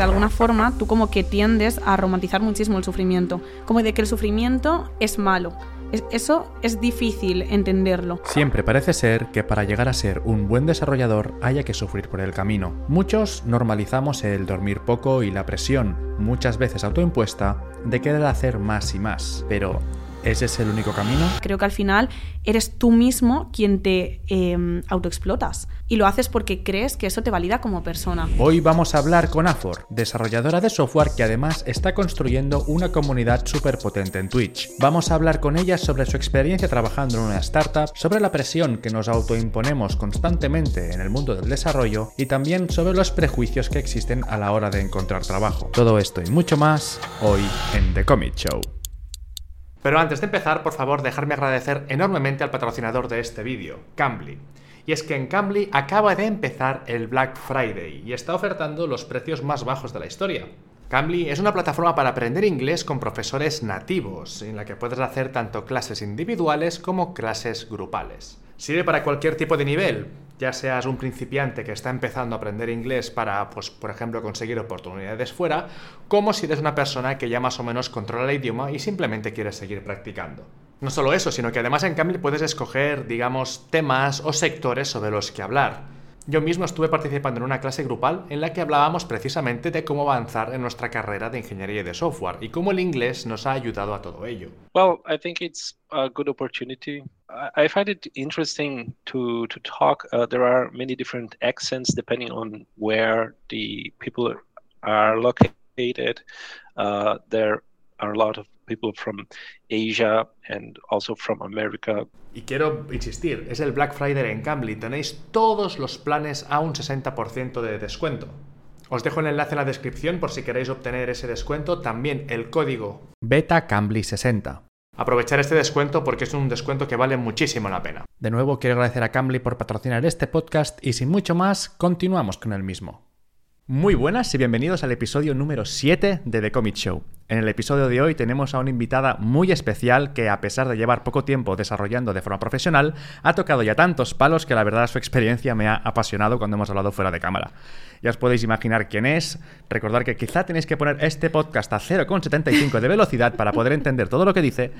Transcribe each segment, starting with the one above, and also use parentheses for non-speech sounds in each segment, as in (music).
de alguna forma tú como que tiendes a romantizar muchísimo el sufrimiento, como de que el sufrimiento es malo. Eso es difícil entenderlo. Siempre parece ser que para llegar a ser un buen desarrollador haya que sufrir por el camino. Muchos normalizamos el dormir poco y la presión, muchas veces autoimpuesta, de querer hacer más y más. Pero ¿Ese es el único camino? Creo que al final eres tú mismo quien te eh, autoexplotas. Y lo haces porque crees que eso te valida como persona. Hoy vamos a hablar con Afor, desarrolladora de software que además está construyendo una comunidad súper potente en Twitch. Vamos a hablar con ella sobre su experiencia trabajando en una startup, sobre la presión que nos autoimponemos constantemente en el mundo del desarrollo y también sobre los prejuicios que existen a la hora de encontrar trabajo. Todo esto y mucho más hoy en The Comic Show. Pero antes de empezar, por favor, dejarme agradecer enormemente al patrocinador de este vídeo, Cambly. Y es que en Cambly acaba de empezar el Black Friday y está ofertando los precios más bajos de la historia. Cambly es una plataforma para aprender inglés con profesores nativos, en la que puedes hacer tanto clases individuales como clases grupales. Sirve para cualquier tipo de nivel, ya seas un principiante que está empezando a aprender inglés para, pues, por ejemplo, conseguir oportunidades fuera, como si eres una persona que ya más o menos controla el idioma y simplemente quieres seguir practicando. No solo eso, sino que además en Cambly puedes escoger, digamos, temas o sectores sobre los que hablar. Yo mismo estuve participando en una clase grupal en la que hablábamos precisamente de cómo avanzar en nuestra carrera de ingeniería de software y cómo el inglés nos ha ayudado a todo ello. Well, I think it's a good opportunity. I find it interesting to to talk. Uh, there are many different accents depending on where the people are located. Uh, there are a lot of people from Asia and also from America. Y quiero insistir, es el Black Friday en Cambly. Tenéis todos los planes a un 60% de descuento. Os dejo el enlace en la descripción por si queréis obtener ese descuento. También el código Beta Cambly 60. Aprovechar este descuento porque es un descuento que vale muchísimo la pena. De nuevo quiero agradecer a Cambly por patrocinar este podcast y sin mucho más, continuamos con el mismo. Muy buenas y bienvenidos al episodio número 7 de The Comic Show. En el episodio de hoy tenemos a una invitada muy especial que a pesar de llevar poco tiempo desarrollando de forma profesional, ha tocado ya tantos palos que la verdad su experiencia me ha apasionado cuando hemos hablado fuera de cámara. Ya os podéis imaginar quién es, recordar que quizá tenéis que poner este podcast a 0,75 de velocidad para poder entender todo lo que dice.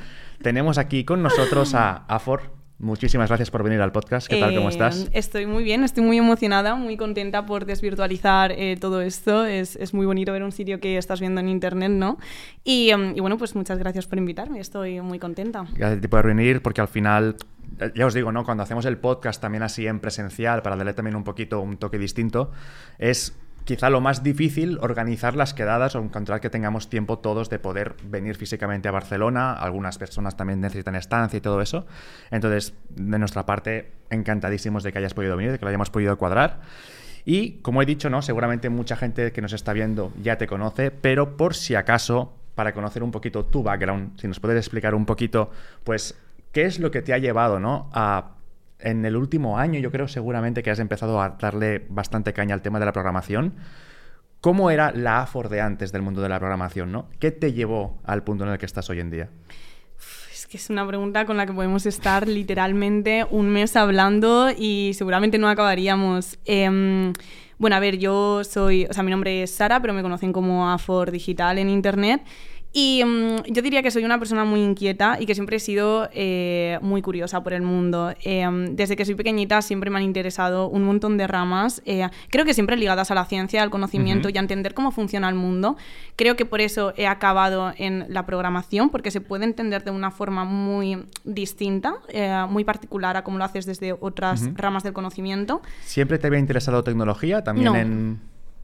Tenemos aquí con nosotros a Afor, Muchísimas gracias por venir al podcast. ¿Qué tal? ¿Cómo estás? Eh, estoy muy bien, estoy muy emocionada, muy contenta por desvirtualizar eh, todo esto. Es, es, muy bonito ver un sitio que estás viendo en internet, ¿no? Y, y, bueno, pues muchas gracias por invitarme, estoy muy contenta. Gracias por venir, porque al final, eh, ya os digo, ¿no? Cuando hacemos el podcast también así en presencial, para darle también un poquito un toque distinto, es quizá lo más difícil organizar las quedadas o encontrar que tengamos tiempo todos de poder venir físicamente a Barcelona. Algunas personas también necesitan estancia y todo eso. Entonces, de nuestra parte, encantadísimos de que hayas podido venir, de que lo hayamos podido cuadrar. Y como he dicho, ¿no? Seguramente mucha gente que nos está viendo ya te conoce, pero por si acaso, para conocer un poquito tu background, si nos puedes explicar un poquito, pues, qué es lo que te ha llevado, ¿no? A en el último año yo creo seguramente que has empezado a darle bastante caña al tema de la programación. ¿Cómo era la AFOR de antes del mundo de la programación? ¿no? ¿Qué te llevó al punto en el que estás hoy en día? Es que es una pregunta con la que podemos estar literalmente un mes hablando y seguramente no acabaríamos. Em, bueno, a ver, yo soy, o sea, mi nombre es Sara, pero me conocen como AFOR Digital en Internet. Y mm, yo diría que soy una persona muy inquieta y que siempre he sido eh, muy curiosa por el mundo. Eh, desde que soy pequeñita siempre me han interesado un montón de ramas, eh, creo que siempre ligadas a la ciencia, al conocimiento y a entender cómo funciona el mundo. Creo que por eso he acabado en la programación, porque se puede entender de una forma muy distinta, muy particular a cómo lo haces desde otras ramas del conocimiento. ¿Siempre te había interesado tecnología? También en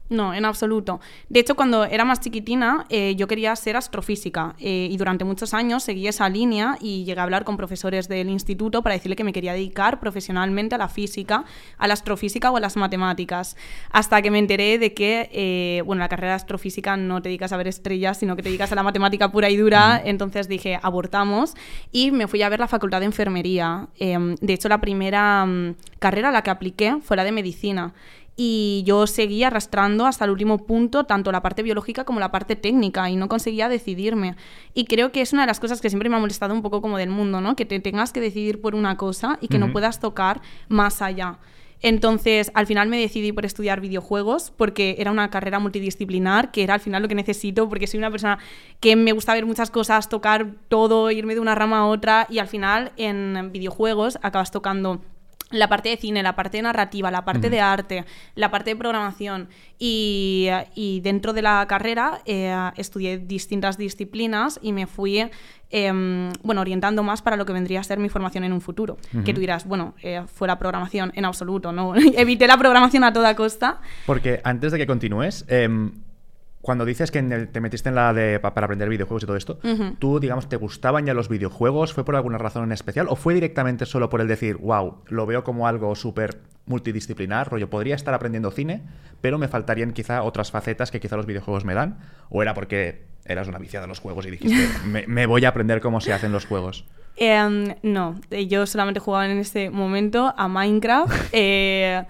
no, en absoluto. De hecho, cuando era más chiquitina, eh, yo quería ser astrofísica eh, y durante muchos años seguí esa línea y llegué a hablar con profesores del instituto para decirle que me quería dedicar profesionalmente a la física, a la astrofísica o a las matemáticas. Hasta que me enteré de que, eh, bueno, la carrera de astrofísica no te dedicas a ver estrellas, sino que te dedicas a la matemática pura y dura. Entonces dije, abortamos y me fui a ver la facultad de enfermería. Em, de hecho, la primera mm, carrera a la que apliqué fue la de medicina y yo seguía arrastrando hasta el último punto tanto la parte biológica como la parte técnica y no conseguía decidirme. Y creo que es una de las cosas que siempre me ha molestado un poco como del mundo, ¿no? Que te tengas que decidir por una cosa y que no puedas tocar más allá. Entonces, al final me decidí por estudiar videojuegos porque era una carrera multidisciplinar, que era al final lo que necesito, porque soy una persona que me gusta ver muchas cosas, tocar todo, irme de una rama a otra, y al final en videojuegos acabas tocando la parte de cine, la parte de narrativa, la parte de arte, la parte de programación y, dentro de la carrera eh, estudié distintas disciplinas y me fui em, bueno, orientando más para lo que vendría a ser mi formación en un futuro. Que tú dirás, bueno, eh, fue la programación en absoluto, ¿no? (laughs) Evité la programación a toda costa. Porque antes de que continúes, em, cuando dices que te metiste en la de para aprender videojuegos y todo esto, ¿tú, digamos, te gustaban ya los videojuegos? ¿Fue por alguna razón en especial? ¿O fue directamente solo por el decir, wow, lo veo como algo súper multidisciplinar, rollo, podría estar aprendiendo cine, pero me faltarían quizá otras facetas que quizá los videojuegos me dan? ¿O era porque eras una viciada de los juegos y dijiste, (laughs) me, voy a aprender cómo se hacen los juegos? Em, no, yo solamente jugaba en ese momento a Minecraft. (laughs) Eh,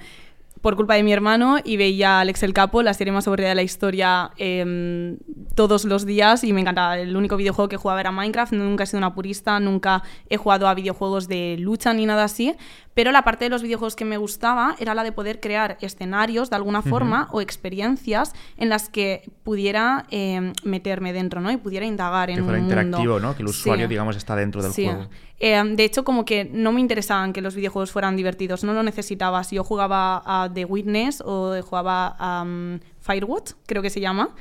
por culpa de mi hermano y veía Alex el Capo, la serie más aburrida de la historia, em, todos los días y me encantaba. El único videojuego que jugaba era Minecraft, nunca he sido una purista, nunca he jugado a videojuegos de lucha ni nada así, pero la parte de los videojuegos que me gustaba era la de poder crear escenarios de alguna forma o experiencias en las que pudiera em, meterme dentro, ¿no? Y pudiera indagar en que fuera un interactivo, ¿no? Que el usuario, digamos, está dentro del juego. Eh, de hecho, como que no me interesaban que los videojuegos fueran divertidos, no lo necesitaba. Si yo jugaba a The Witness o jugaba a um, Firewatch, creo que se llama,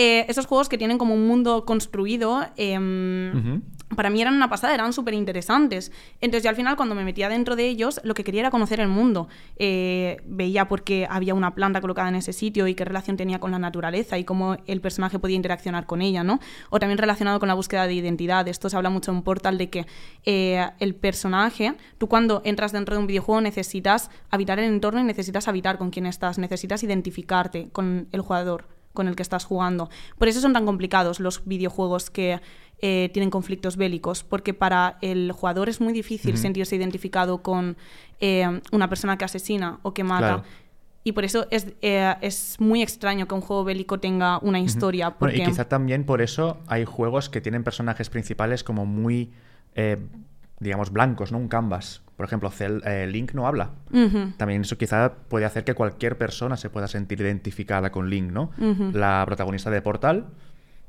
eh, esos juegos que tienen como un mundo construido, em, para mí eran una pasada, eran súper interesantes. Entonces yo al final cuando me metía dentro de ellos, lo que quería era conocer el mundo. Eh, veía por qué había una planta colocada en ese sitio y qué relación tenía con la naturaleza y cómo el personaje podía interaccionar con ella, ¿no? O también relacionado con la búsqueda de identidad. Esto se habla mucho en Portal de que eh, el personaje, tú cuando entras dentro de un videojuego necesitas habitar el entorno y necesitas habitar con quien estás, necesitas identificarte con el jugador con el que estás jugando. Por eso son tan complicados los videojuegos que eh, tienen conflictos bélicos, porque para el jugador es muy difícil sentirse identificado con eh, una persona que asesina o que mata. Y por eso es, eh, es, muy extraño que un juego bélico tenga una historia. Porque... y quizá también por eso hay juegos que tienen personajes principales como muy digamos, blancos, ¿no? Un canvas. Por ejemplo, eh, Link no habla. También eso quizá puede hacer que cualquier persona se pueda sentir identificada con Link, ¿no? La protagonista de Portal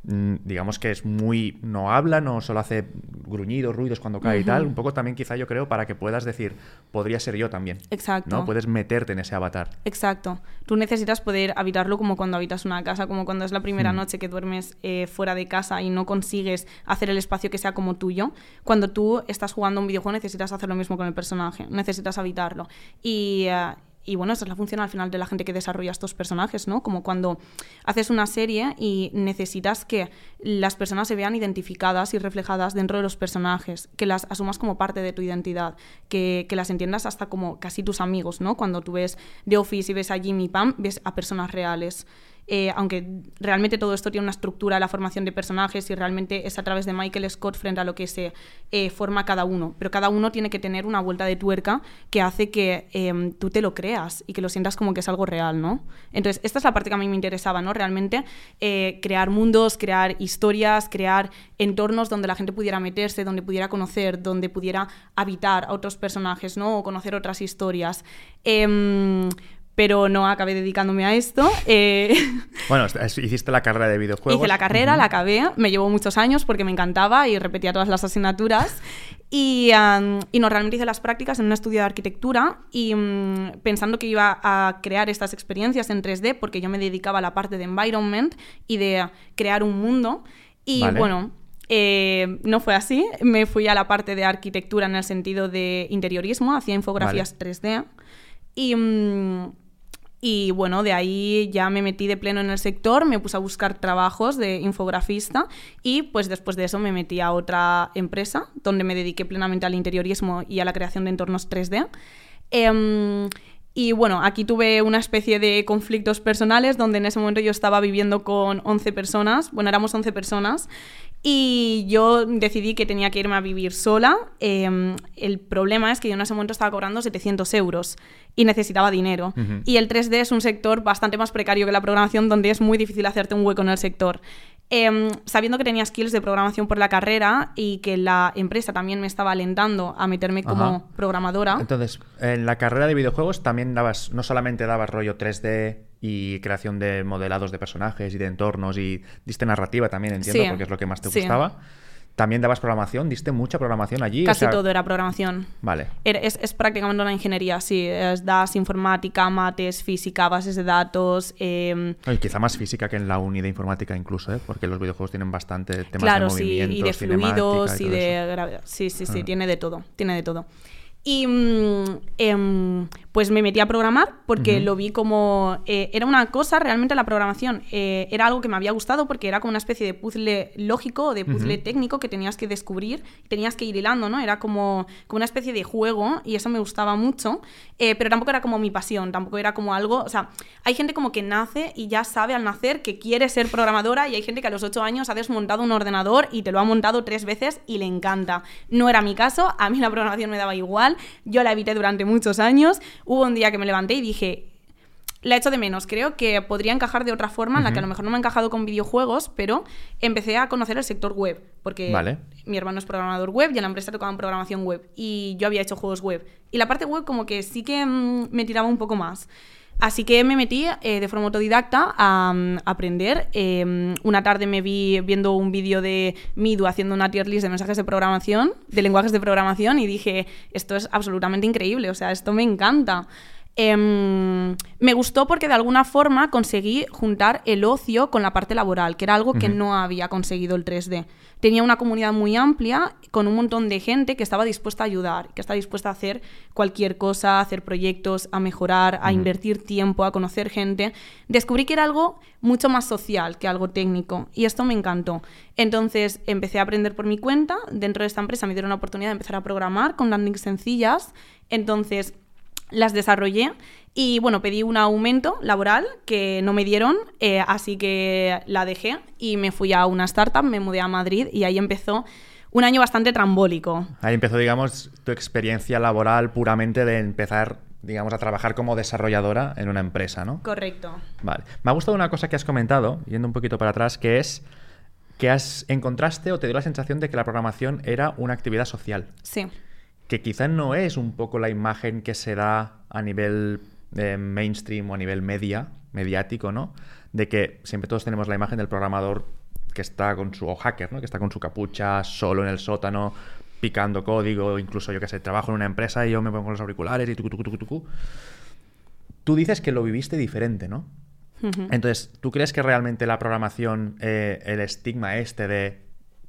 digamos que es muy no habla, no solo hace gruñidos, ruidos cuando cae y tal, un poco también quizá yo creo para que puedas decir, podría ser yo también. Exacto. ¿no? Puedes meterte en ese avatar. Exacto. Tú necesitas poder habitarlo como cuando habitas una casa, como cuando es la primera mm. noche que duermes eh, fuera de casa y no consigues hacer el espacio que sea como tuyo. Cuando tú estás jugando un videojuego necesitas hacer lo mismo con el personaje, necesitas habitarlo. Y, eh, y bueno, esa es la función al final de la gente que desarrolla estos personajes, ¿no? Como cuando haces una serie y necesitas que las personas se vean identificadas y reflejadas dentro de los personajes, que las asumas como parte de tu identidad, que, que las entiendas hasta como casi tus amigos, ¿no? Cuando tú ves The Office y ves a Jimmy Pam, ves a personas reales. Eh, aunque realmente todo esto tiene una estructura, la formación de personajes y realmente es a través de Michael Scott frente a lo que se eh, forma cada uno. Pero cada uno tiene que tener una vuelta de tuerca que hace que em, tú te lo creas y que lo sientas como que es algo real, ¿no? Entonces, esta es la parte que a mí me interesaba, ¿no? Realmente eh, crear mundos, crear historias, crear entornos donde la gente pudiera meterse, donde pudiera conocer, donde pudiera habitar a otros personajes, ¿no? O conocer otras historias. Pero no acabé dedicándome a esto. Eh, (laughs) bueno, hiciste la carrera de videojuegos. Hice la carrera, la acabé, me llevó muchos años porque me encantaba y repetía todas las asignaturas. (laughs) Y, no, realmente hice las prácticas en un estudio de arquitectura y mm, pensando que iba a crear estas experiencias en 3D porque yo me dedicaba a la parte de environment y de crear un mundo. Y bueno, eh, no fue así. Me fui a la parte de arquitectura en el sentido de interiorismo, hacía infografías 3D. Y, mm, y bueno, de ahí ya me metí de pleno en el sector, me puse a buscar trabajos de infografista y pues después de eso me metí a otra empresa donde me dediqué plenamente al interiorismo y a la creación de entornos 3D. Em, y bueno, aquí tuve una especie de conflictos personales donde en ese momento yo estaba viviendo con 11 personas, bueno, éramos 11 personas y yo decidí que tenía que irme a vivir sola. Em, el problema es que yo en ese momento estaba cobrando 700 euros y necesitaba dinero. Y el 3D es un sector bastante más precario que la programación, donde es muy difícil hacerte un hueco en el sector. Em, sabiendo que tenía skills de programación por la carrera y que la empresa también me estaba alentando a meterme como Ajá. programadora. Entonces, en la carrera de videojuegos también dabas, no solamente dabas rollo 3D y creación de modelados de personajes y de entornos y diste narrativa también, entiendo, Sí, porque es lo que más te sí. gustaba. También dabas programación, diste mucha programación allí. o Casi sea- todo era programación. Vale. Era- Es, es prácticamente una ingeniería, sí. Es, das informática, mates, física, bases de datos. em, quizá más física que en la uni de informática incluso, ¿eh? porque los videojuegos tienen bastante temas claro, de sí, movimientos, y de fluidos y, de gravedad. Sí, sí, sí, Ah. tiene de todo, tiene de todo. Y mm, em, pues me metí a programar porque lo vi como... eh, era una cosa, realmente la programación eh, era algo que me había gustado porque era como una especie de puzzle lógico o de puzzle técnico que tenías que descubrir, tenías que ir hilando, ¿no? Era como, como una especie de juego y eso me gustaba mucho, eh, pero tampoco era como mi pasión, tampoco era como algo... O sea, hay gente como que nace y ya sabe al nacer que quiere ser programadora y hay gente que a los ocho años ha desmontado un ordenador y te lo ha montado tres veces y le encanta. No era mi caso, a mí la programación me daba igual, yo la evité durante muchos años. Hubo un día que me levanté y dije, la echo de menos. Creo que podría encajar de otra forma, en la que a lo mejor no me ha encajado con videojuegos, pero empecé a conocer el sector web, porque Vale. mi hermano es programador web y en la empresa tocaban programación web, y yo había hecho juegos web. Y la parte web como que sí que mm, me tiraba un poco más. Así que me metí eh, de forma autodidacta a mm, aprender. Eh, una tarde me vi viendo un vídeo de Midu haciendo una tier list de mensajes de programación, de lenguajes de programación, y dije, esto es absolutamente increíble, o sea, esto me encanta. Em, me gustó porque de alguna forma conseguí juntar el ocio con la parte laboral, que era algo que no había conseguido el 3D. Tenía una comunidad muy amplia con un montón de gente que estaba dispuesta a ayudar, que estaba dispuesta a hacer cualquier cosa, a hacer proyectos, a mejorar, a invertir tiempo, a conocer gente. Descubrí que era algo mucho más social que algo técnico y esto me encantó. Entonces empecé a aprender por mi cuenta. Dentro de esta empresa me dieron la oportunidad de empezar a programar con landings sencillas. Entonces las desarrollé y bueno, pedí un aumento laboral que no me dieron, eh, así que la dejé y me fui a una startup, me mudé a Madrid y ahí empezó un año bastante trambólico. Ahí empezó, digamos, tu experiencia laboral puramente de empezar, digamos, a trabajar como desarrolladora en una empresa, ¿no? Correcto. Vale. Me ha gustado una cosa que has comentado, yendo un poquito para atrás, que es que has encontraste o te dio la sensación de que la programación era una actividad social. Sí. Que quizá no es un poco la imagen que se da a nivel eh, mainstream o a nivel media, mediático, ¿no? De que siempre todos tenemos la imagen del programador que está con su o hacker, ¿no? Que está con su capucha, solo en el sótano, picando código, incluso yo que sé, trabajo en una empresa y yo me pongo los auriculares y tucu, tucu, tucu. Tú dices que lo viviste diferente, ¿no? Entonces, ¿tú crees que realmente la programación, eh, el estigma este de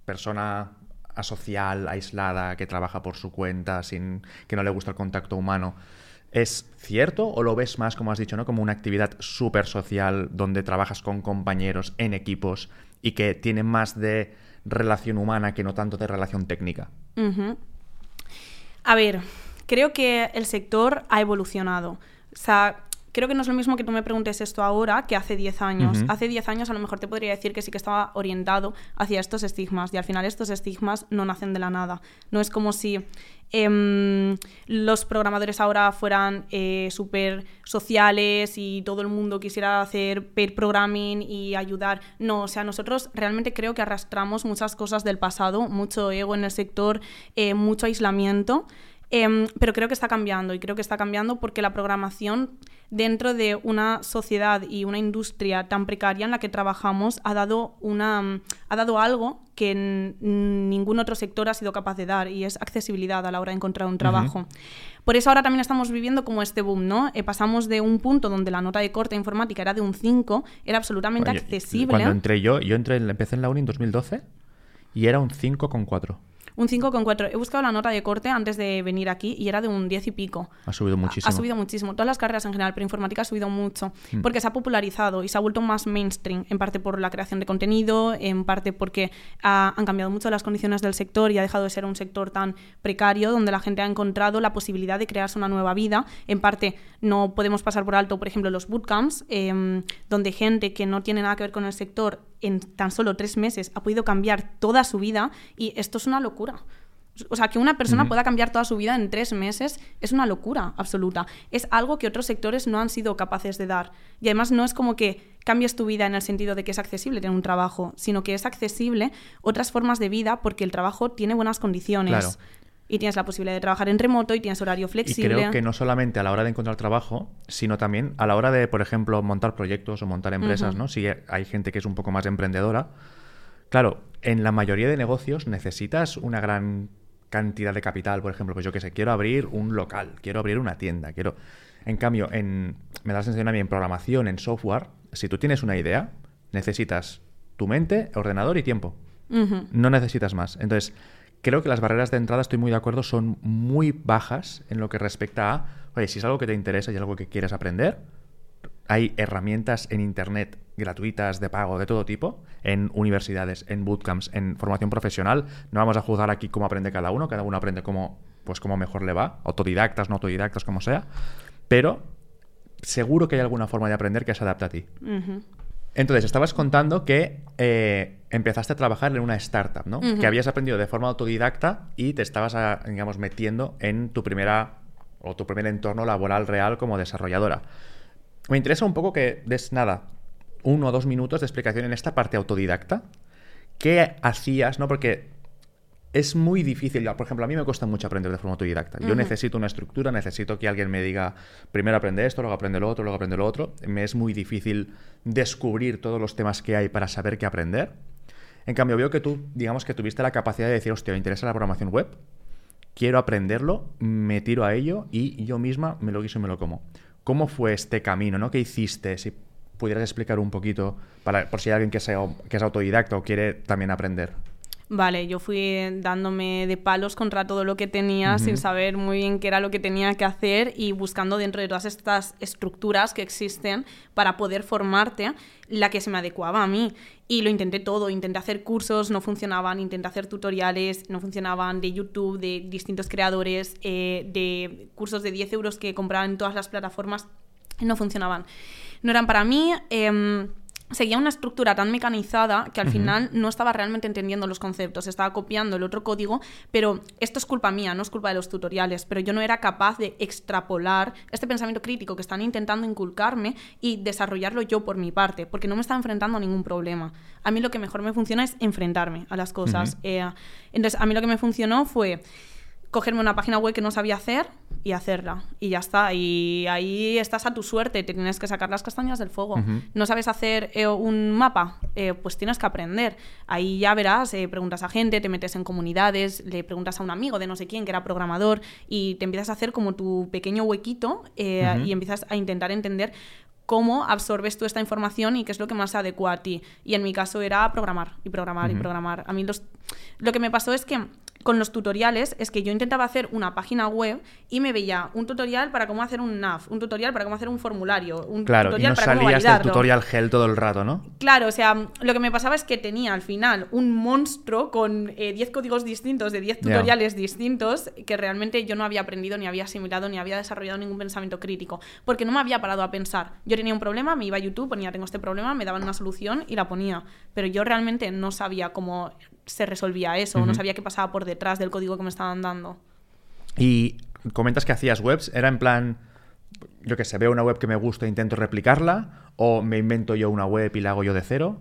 persona asocial, aislada, que trabaja por su cuenta, sin que no le gusta el contacto humano, es cierto o lo ves más, como has dicho, ¿no? como una actividad súper social donde trabajas con compañeros en equipos y que tiene más de relación humana que no tanto de relación técnica? A ver, creo que el sector ha evolucionado. O sea, creo que no es lo mismo que tú me preguntes esto ahora que hace 10 años. Ujú. Hace 10 años a lo mejor te podría decir que sí que estaba orientado hacia estos estigmas y al final estos estigmas no nacen de la nada. No es como si em, los programadores ahora fueran eh, súper sociales y todo el mundo quisiera hacer pair programming y ayudar. No, o sea, nosotros realmente creo que arrastramos muchas cosas del pasado, mucho ego en el sector, eh, mucho aislamiento. Em, pero creo que está cambiando y creo que está cambiando porque la programación dentro de una sociedad y una industria tan precaria en la que trabajamos ha dado, una, mm, ha dado algo que ningún otro sector ha sido capaz de dar y es accesibilidad a la hora de encontrar un trabajo. Por eso ahora también estamos viviendo como este boom, ¿no? Eh, pasamos de un punto donde la nota de corte informática era de un 5, era absolutamente Oye, accesible. Cuando entré yo, yo entré, empecé en la uni en 2012 y era un 5,4. Un 5,4. He buscado la nota de corte antes de venir aquí y era de un 10 y pico. Ha subido muchísimo. Ha subido muchísimo. Todas las carreras en general, pero informática ha subido mucho. Mm. Porque se ha popularizado y se ha vuelto más mainstream. En parte por la creación de contenido, en parte porque han cambiado mucho las condiciones del sector y ha dejado de ser un sector tan precario donde la gente ha encontrado la posibilidad de crearse una nueva vida. En parte no podemos pasar por alto, por ejemplo, los bootcamps, em, donde gente que no tiene nada que ver con el sector en tan solo tres meses ha podido cambiar toda su vida y esto es una locura. O O sea, que una persona pueda cambiar toda su vida en tres meses es una locura absoluta. Es algo que otros sectores no han sido capaces de dar. Y además no es como que cambies tu vida en el sentido de que es accesible tener un trabajo, sino que es accesible otras formas de vida porque el trabajo tiene buenas condiciones. Y tienes la posibilidad de trabajar en remoto y tienes horario flexible. Y creo que no solamente a la hora de encontrar trabajo, sino también a la hora de, por ejemplo, montar proyectos o montar empresas, ¿no? Si hay gente que es un poco más emprendedora. Claro, en la mayoría de negocios necesitas una gran cantidad de capital, por ejemplo, pues yo que sé, quiero abrir un local, quiero abrir una tienda, quiero... En cambio, en, me da la sensación a mí en programación, en software, si tú tienes una idea, necesitas tu mente, ordenador y tiempo. No necesitas más. Entonces, creo que las barreras de entrada, estoy muy de acuerdo, son muy bajas en lo que respecta a, oye, si es algo que te interesa y algo que quieres aprender, hay herramientas en Internet gratuitas, de pago, de todo tipo, en universidades, en bootcamps, en formación profesional. No vamos a juzgar aquí cómo aprende cada uno, cada uno aprende cómo, pues, cómo mejor le va, autodidactas, no autodidactas, como sea, pero seguro que hay alguna forma de aprender que se adapte a ti. Entonces, estabas contando que eh, empezaste a trabajar en una startup, ¿no? Que habías aprendido de forma autodidacta y te estabas, ah, digamos, metiendo en tu primera o tu primer entorno laboral real como desarrolladora. Me interesa un poco que des nada, uno o dos minutos de explicación en esta parte autodidacta. ¿Qué hacías, no? Porque es muy difícil. Por ejemplo, a mí me cuesta mucho aprender de forma autodidacta. Yo necesito una estructura, necesito que alguien me diga, primero aprende esto, luego aprende lo otro, luego aprende lo otro. Me es muy difícil descubrir todos los temas que hay para saber qué aprender. En cambio, veo que tú, digamos que tuviste la capacidad de decir, hostia, me interesa la programación web, quiero aprenderlo, me tiro a ello y yo misma me lo guiso y me lo como. ¿Cómo fue este camino? ¿no? ¿Qué hiciste? Si pudieras explicar un poquito, para, por si hay alguien que, que es autodidacta o quiere también aprender. Vale, yo fui dándome de palos contra todo lo que tenía sin saber muy bien qué era lo que tenía que hacer y buscando dentro de todas estas estructuras que existen para poder formarte la que se me adecuaba a mí. Y lo intenté todo, intenté hacer cursos, no funcionaban, intenté hacer tutoriales, no funcionaban, de YouTube, de distintos creadores, eh, de cursos de 10 euros que compraban en todas las plataformas, no funcionaban. No eran para mí. Em, seguía una estructura tan mecanizada que al final no estaba realmente entendiendo los conceptos, estaba copiando el otro código, pero esto es culpa mía, no es culpa de los tutoriales, pero yo no era capaz de extrapolar este pensamiento crítico que están intentando inculcarme y desarrollarlo yo por mi parte, porque no me estaba enfrentando a ningún problema. A mí lo que mejor me funciona es enfrentarme a las cosas. Eh, entonces, a mí lo que me funcionó fue cogerme una página web que no sabía hacer y hacerla. Y ya está. Y ahí estás a tu suerte. Te tienes que sacar las castañas del fuego. ¿No sabes hacer eh, un mapa? Eh, pues tienes que aprender. Ahí ya verás, eh, preguntas a gente, te metes en comunidades, le preguntas a un amigo de no sé quién que era programador y te empiezas a hacer como tu pequeño huequito y empiezas a intentar entender cómo absorbes tú esta información y qué es lo que más se adecua a ti. Y en mi caso era programar y programar y programar. A mí los... lo que me pasó es que con los tutoriales es que yo intentaba hacer una página web y me veía un tutorial para cómo hacer un NAV, un tutorial para cómo hacer un formulario, un claro, tutorial y no salías del tutorial gel todo el rato, ¿no? Claro, o sea, lo que me pasaba es que tenía al final un monstruo con 10 eh, códigos distintos de 10 tutoriales distintos que realmente yo no había aprendido, ni había asimilado, ni había desarrollado ningún pensamiento crítico, porque no me había parado a pensar. Yo tenía un problema, me iba a YouTube, ponía tengo este problema, me daban una solución y la ponía, pero yo realmente no sabía cómo se resolvía eso, no sabía qué pasaba por detrás del código que me estaban dando. Y comentas que hacías webs, era en plan, yo que sé, veo una web que me gusta e intento replicarla, o me invento yo una web y la hago yo de cero.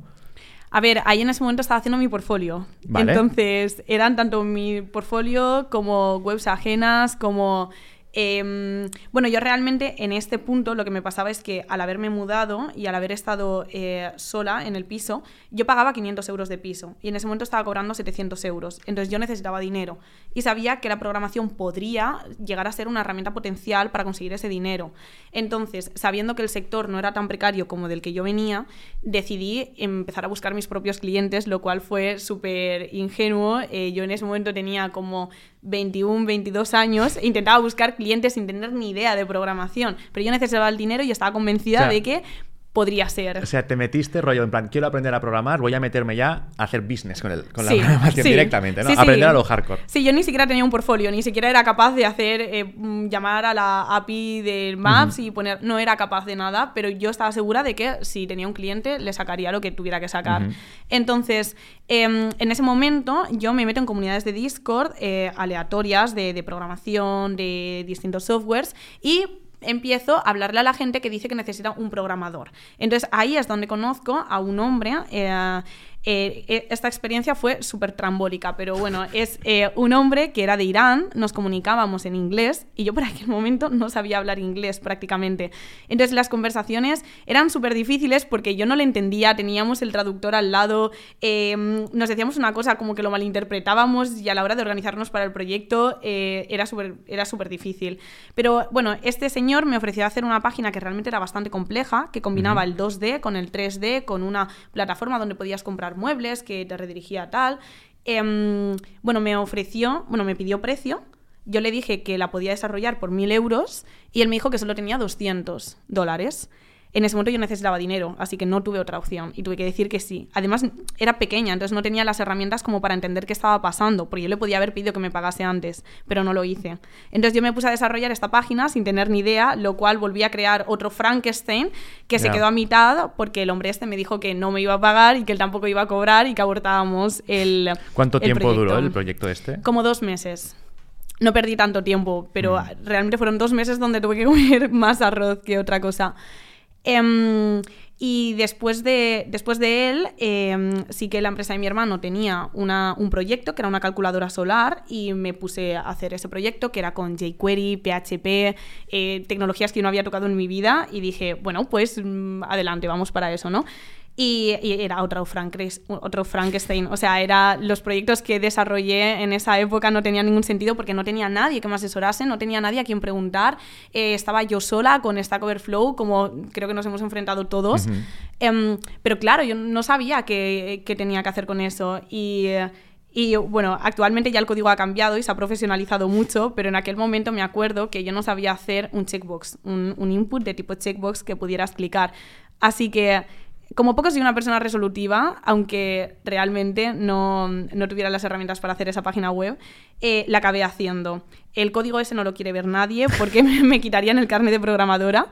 A ver, ahí en ese momento estaba haciendo mi portfolio. Entonces, eran tanto mi portfolio como webs ajenas, como Em, bueno, yo realmente en este punto lo que me pasaba es que al haberme mudado y al haber estado eh, sola en el piso, yo pagaba 500 euros de piso y en ese momento estaba cobrando 700 euros. Entonces yo necesitaba dinero y sabía que la programación podría llegar a ser una herramienta potencial para conseguir ese dinero. Entonces, sabiendo que el sector no era tan precario como del que yo venía, decidí empezar a buscar mis propios clientes, lo cual fue súper ingenuo. Eh, yo en ese momento tenía como 21, 22 años intentaba buscar clientes sin tener ni idea de programación. Pero yo necesitaba el dinero y estaba convencida de que podría ser. O sea, te metiste rollo en plan, quiero aprender a programar, voy a meterme ya a hacer business con, el, con Sí, la programación sí. directamente, ¿no? Sí. Aprender a lo hardcore. Sí, yo ni siquiera tenía un portfolio, ni siquiera era capaz de hacer, eh, mm, llamar a la API de Maps y poner, no era capaz de nada, pero yo estaba segura de que si tenía un cliente le sacaría lo que tuviera que sacar. Entonces, em, en ese momento yo me meto en comunidades de Discord eh, aleatorias de, de programación, de distintos softwares y empiezo a hablarle a la gente que dice que necesita un programador. Entonces ahí es donde conozco a un hombre. eh, eh, eh, esta experiencia fue súper trambólica, pero bueno, es eh, un hombre que era de Irán, nos comunicábamos en inglés y yo por aquel momento no sabía hablar inglés prácticamente. Entonces las conversaciones eran súper difíciles porque yo no le entendía, teníamos el traductor al lado, eh, nos decíamos una cosa como que lo malinterpretábamos y a la hora de organizarnos para el proyecto eh, era súper era súper difícil. Pero bueno, este señor me ofreció hacer una página que realmente era bastante compleja, que combinaba el 2D con el 3D, con una plataforma donde podías comprar muebles, que te redirigía a tal. Em, bueno, me ofreció, bueno, me pidió precio. Yo le dije que la podía desarrollar por 1000 euros y él me dijo que solo tenía 200 dólares. En ese momento yo necesitaba dinero, así que no tuve otra opción y tuve que decir que sí. Además, era pequeña, entonces no tenía las herramientas como para entender qué estaba pasando, porque yo le podía haber pedido que me pagase antes, pero no lo hice. Entonces yo me puse a desarrollar esta página sin tener ni idea, lo cual volví a crear otro Frankenstein que se quedó a mitad porque el hombre este me dijo que no me iba a pagar y que él tampoco iba a cobrar y que abortábamos el ¿Cuánto el tiempo duró el proyecto este? Como dos meses. No perdí tanto tiempo, pero Mm. realmente fueron dos meses donde tuve que (laughs) comer más arroz que otra cosa. Em, y después de, después de él, em, sí que la empresa de mi hermano tenía una- un proyecto que era una calculadora solar y me puse a hacer ese proyecto que era con jQuery, PHP, eh, tecnologías que no había tocado en mi vida y dije, bueno, pues mm, adelante, vamos para eso, ¿no? Y, y era otro, Frankres- otro Frankenstein. O sea, era los proyectos que desarrollé en esa época no tenían ningún sentido porque no tenía nadie que me asesorase, no tenía nadie a quien preguntar. Eh, estaba yo sola con Stack Overflow, como creo que nos hemos enfrentado todos. Ujú. Em, pero claro, yo no sabía qué, qué tenía que hacer con eso. Y. y bueno, actualmente ya el código ha cambiado y se ha profesionalizado mucho, pero en aquel momento me acuerdo que yo no sabía hacer un checkbox, un, un input de tipo checkbox que pudieras clicar. Así que, como poco soy una persona resolutiva, aunque realmente no, no tuviera las herramientas para hacer esa página web, eh, la acabé haciendo. El código ese no lo quiere ver nadie porque me, (laughs) me quitarían el carnet de programadora,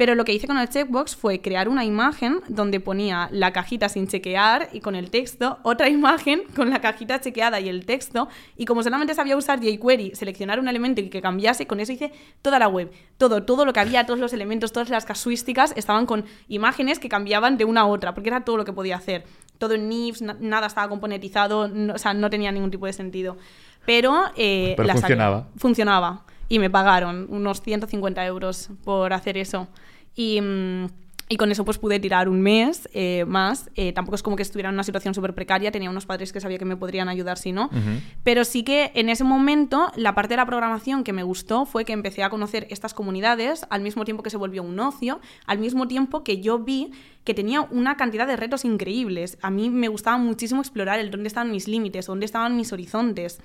pero lo que hice con el checkbox fue crear una imagen donde ponía la cajita sin chequear y con el texto, otra (laughs) imagen con la cajita chequeada y el texto, y como solamente sabía usar jQuery, seleccionar un elemento y que cambiase, con eso hice toda la web. Todo, todo lo que había, todos los elementos, todas las casuísticas estaban con imágenes que cambiaban de una a otra, porque era todo lo que podía hacer. Todo en nifs, na- nada estaba componentizado, no- o sea, no tenía ningún tipo de sentido. Pero, eh, Pero la saqué. funcionaba. Funcionaba. Y me pagaron unos 150 euros por hacer eso. Y, mm, y con eso pues pude tirar un mes eh, más. Eh, tampoco es como que estuviera en una situación súper precaria. Tenía unos padres que sabía que me podrían ayudar si no. Ujú. Pero sí que en ese momento la parte de la programación que me gustó fue que empecé a conocer estas comunidades al mismo tiempo que se volvió un ocio, al mismo tiempo que yo vi que tenía una cantidad de retos increíbles. A mí me gustaba muchísimo explorar el dónde estaban mis límites, dónde estaban mis horizontes.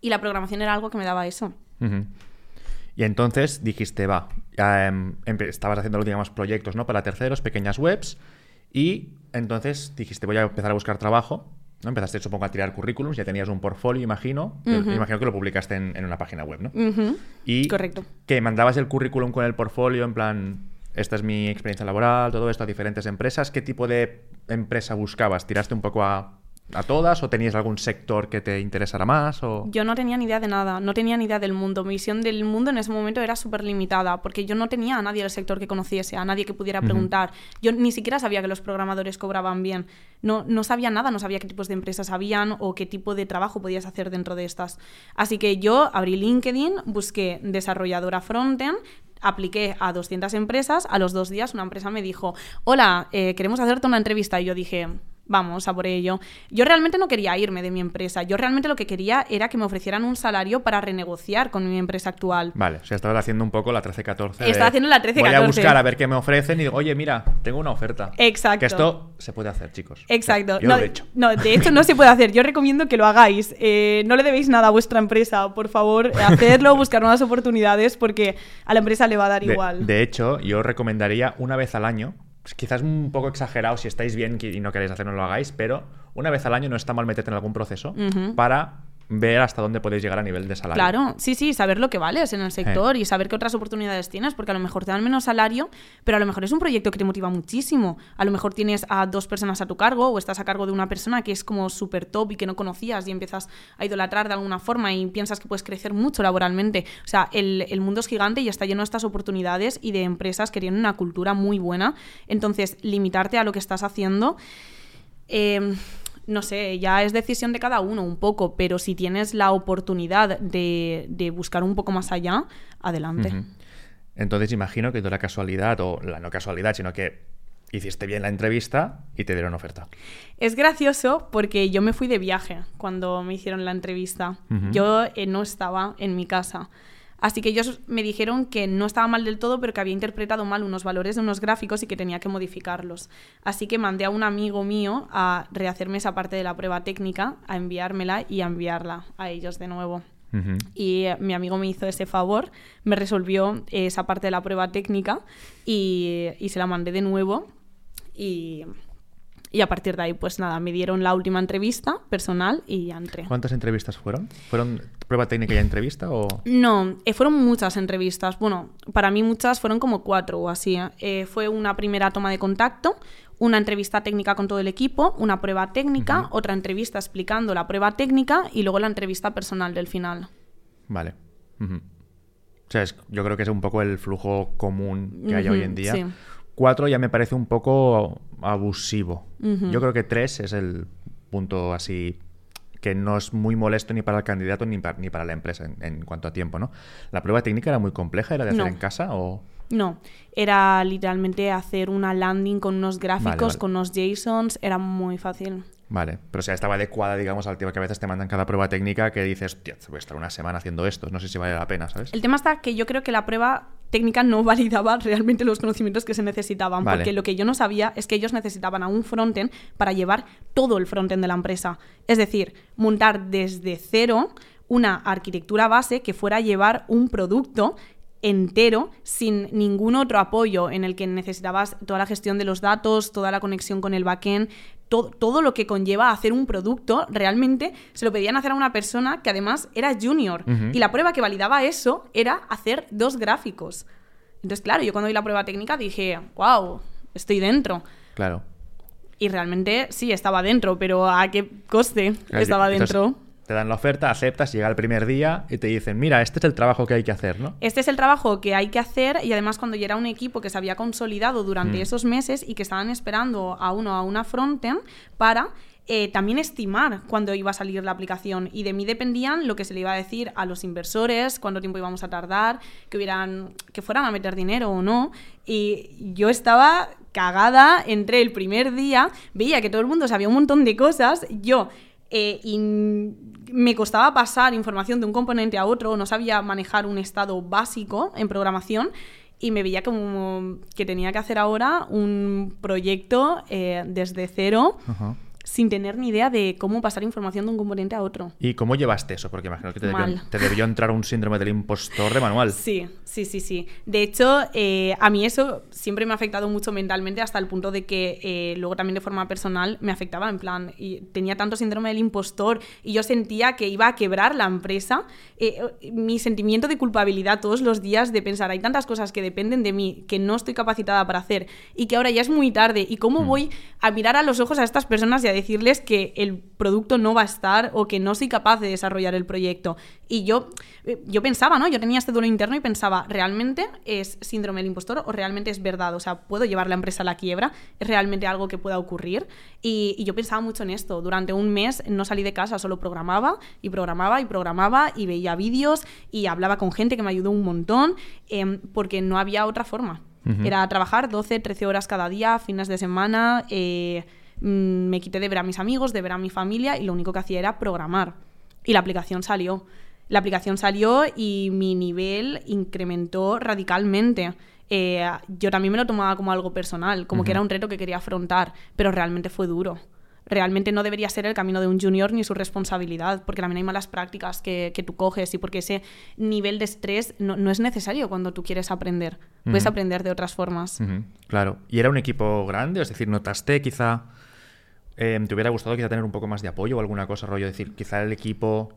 Y la programación era algo que me daba eso. Ujú. Y entonces dijiste, va, ya, em, estabas haciendo, digamos, proyectos, ¿no? Para terceros, pequeñas webs, y entonces dijiste, voy a empezar a buscar trabajo, ¿no? Empezaste, supongo, a tirar currículums, ya tenías un portfolio, imagino, que- imagino que lo publicaste en, en una página web, ¿no? Y Correcto. que mandabas el currículum con el portfolio, en plan, esta es mi experiencia laboral, todo esto a diferentes empresas. ¿Qué tipo de empresa buscabas? ¿Tiraste un poco a, a todas o tenías algún sector que te interesara más? O... Yo no tenía ni idea de nada, no tenía ni idea del mundo. Mi visión del mundo en ese momento era súper limitada, porque yo no tenía a nadie del sector que conociese, a nadie que pudiera preguntar. Yo ni siquiera sabía que los programadores cobraban bien. No, no sabía nada, no sabía qué tipos de empresas habían o qué tipo de trabajo podías hacer dentro de estas. Así que yo abrí LinkedIn, busqué desarrolladora frontend, apliqué a 200 empresas, a los dos días una empresa me dijo, hola, eh, queremos hacerte una entrevista. Y yo dije, vamos a por ello. Yo realmente no quería irme de mi empresa, yo realmente lo que quería era que me ofrecieran un salario para renegociar con mi empresa actual. Vale, o sea, estabas haciendo un poco la 13-14. de, Estaba haciendo la 13-14. Voy a buscar a ver qué me ofrecen y digo, oye, mira, tengo una oferta. Exacto. Que esto se puede hacer, chicos. Exacto. Yo no, lo he hecho. no, de hecho no se puede hacer. Yo recomiendo que lo hagáis. Eh, no le debéis nada a vuestra empresa. Por favor, (laughs) hacerlo, buscar nuevas oportunidades porque a la empresa le va a dar De, igual. de hecho, yo recomendaría una vez al año pues quizás un poco exagerado si estáis bien y no queréis hacerlo, no lo hagáis, pero una vez al año no está mal meterte en algún proceso para ver hasta dónde podéis llegar a nivel de salario. Claro, sí, sí, saber lo que vales en el sector y saber qué otras oportunidades tienes, porque a lo mejor te dan menos salario, pero a lo mejor es un proyecto que te motiva muchísimo. A lo mejor tienes a dos personas a tu cargo o estás a cargo de una persona que es como súper top y que no conocías y empiezas a idolatrar de alguna forma y piensas que puedes crecer mucho laboralmente. O sea, el, el mundo es gigante y está lleno de estas oportunidades y de empresas que tienen una cultura muy buena. Entonces, limitarte a lo que estás haciendo... Eh, no sé, ya es decisión de cada uno un poco, pero si tienes la oportunidad de, buscar un poco más allá, adelante. Entonces imagino que toda la casualidad, o la no casualidad, sino que hiciste bien la entrevista y te dieron oferta. Es gracioso porque yo me fui de viaje cuando me hicieron la entrevista. Yo eh, no estaba en mi casa. Así que ellos me dijeron que no estaba mal del todo, pero que había interpretado mal unos valores de unos gráficos y que tenía que modificarlos. Así que mandé a un amigo mío a rehacerme esa parte de la prueba técnica, a enviármela y a enviarla a ellos de nuevo. Y eh, mi amigo me hizo ese favor, me resolvió esa parte de la prueba técnica y, y se la mandé de nuevo. Y, y a partir de ahí, pues nada, me dieron la última entrevista personal y ya entré. ¿Cuántas entrevistas fueron? ¿Fueron prueba técnica y entrevista o...? No, eh, fueron muchas entrevistas. Bueno, para mí muchas fueron como cuatro o así. Eh, fue una primera toma de contacto, una entrevista técnica con todo el equipo, una prueba técnica, otra entrevista explicando la prueba técnica y luego la entrevista personal del final. Vale. O sea, yo creo que es un poco el flujo común que hay hoy en día. Sí. Cuatro ya me parece un poco abusivo. Yo creo que tres es el punto así que no es muy molesto ni para el candidato ni para, ni para la empresa en, cuanto a tiempo, ¿no? ¿La prueba técnica era muy compleja? ¿Era de hacer en casa o...? No, era literalmente hacer una landing con unos gráficos, con unos JSONs, era muy fácil. Vale, pero o sea, estaba adecuada, digamos, al tiempo que a veces te mandan cada prueba técnica que dices, voy a estar una semana haciendo esto, no sé si vale la pena, ¿sabes? El tema está que yo creo que la prueba técnica no (laughs) validaba realmente los conocimientos que se necesitaban, porque lo que yo no sabía es que ellos necesitaban a un frontend para llevar todo el frontend de la empresa. Es decir, montar desde cero una arquitectura base que fuera a llevar un producto entero sin ningún otro apoyo en el que necesitabas toda la gestión de los datos, toda la conexión con el backend, todo, todo, lo que conlleva hacer un producto, realmente se lo pedían hacer a una persona que además era junior. Y la prueba que validaba eso era hacer dos gráficos. Entonces, claro, yo cuando vi la prueba técnica dije, wow, estoy dentro. Claro. Y realmente sí, estaba dentro, pero ¿a qué coste estaba dentro? Te dan la oferta, aceptas, llega el primer día y te dicen, mira, este es el trabajo que hay que hacer, ¿no? Este es el trabajo que hay que hacer y además cuando ya era un equipo que se había consolidado durante mm. esos meses y que estaban esperando a uno a una frontend para eh, también estimar cuándo iba a salir la aplicación y de mí dependían lo que se le iba a decir a los inversores, cuánto tiempo íbamos a tardar, que hubieran que fueran a meter dinero o no y yo estaba cagada entre el primer día, veía que todo el mundo sabía un montón de cosas, yo eh, y me costaba pasar información de un componente a otro, no sabía manejar un estado básico en programación y me veía como que tenía que hacer ahora un proyecto eh, desde cero sin tener ni idea de cómo pasar información de un componente a otro. ¿Y cómo llevaste eso? Porque imagino que te, debió, entrar un síndrome del impostor de manual. (laughs) Sí, sí, sí, sí. De hecho, eh, a mí eso siempre me ha afectado mucho mentalmente hasta el punto de que eh, luego también de forma personal me afectaba, en plan, y tenía tanto síndrome del impostor y yo sentía que iba a quebrar la empresa. Eh, mi sentimiento de culpabilidad todos los días de pensar, hay tantas cosas que dependen de mí que no estoy capacitada para hacer y que ahora ya es muy tarde y cómo mm. voy a mirar a los ojos a estas personas y a decirles que el producto no va a estar o que no soy capaz de desarrollar el proyecto. Y yo, eh, yo pensaba, ¿no? Yo tenía este duelo interno y pensaba, ¿realmente es síndrome del impostor o realmente es verdad? O sea, ¿puedo llevar la empresa a la quiebra? ¿Es realmente algo que pueda ocurrir? Y, yo pensaba mucho en esto. Durante un mes no salí de casa, solo programaba y programaba y programaba y veía vídeos y hablaba con gente que me ayudó un montón em, porque no había otra forma. Era trabajar 12, 13 horas cada día, fines de semana. Eh, Mm, me quité de ver a mis amigos, de ver a mi familia y lo único que hacía era programar. Y la aplicación salió. La aplicación salió y mi nivel incrementó radicalmente. Eh, yo también me lo tomaba como algo personal, como que era un reto que quería afrontar, pero realmente fue duro realmente no debería ser el camino de un junior ni su responsabilidad, porque también hay malas prácticas que, tú coges y porque ese nivel de estrés no, es necesario cuando tú quieres aprender. Puedes aprender de otras formas. Claro. ¿Y era un equipo grande? Es decir, ¿notaste quizá... Em, ¿Te hubiera gustado quizá tener un poco más de apoyo o alguna cosa, rollo? decir, quizá el equipo,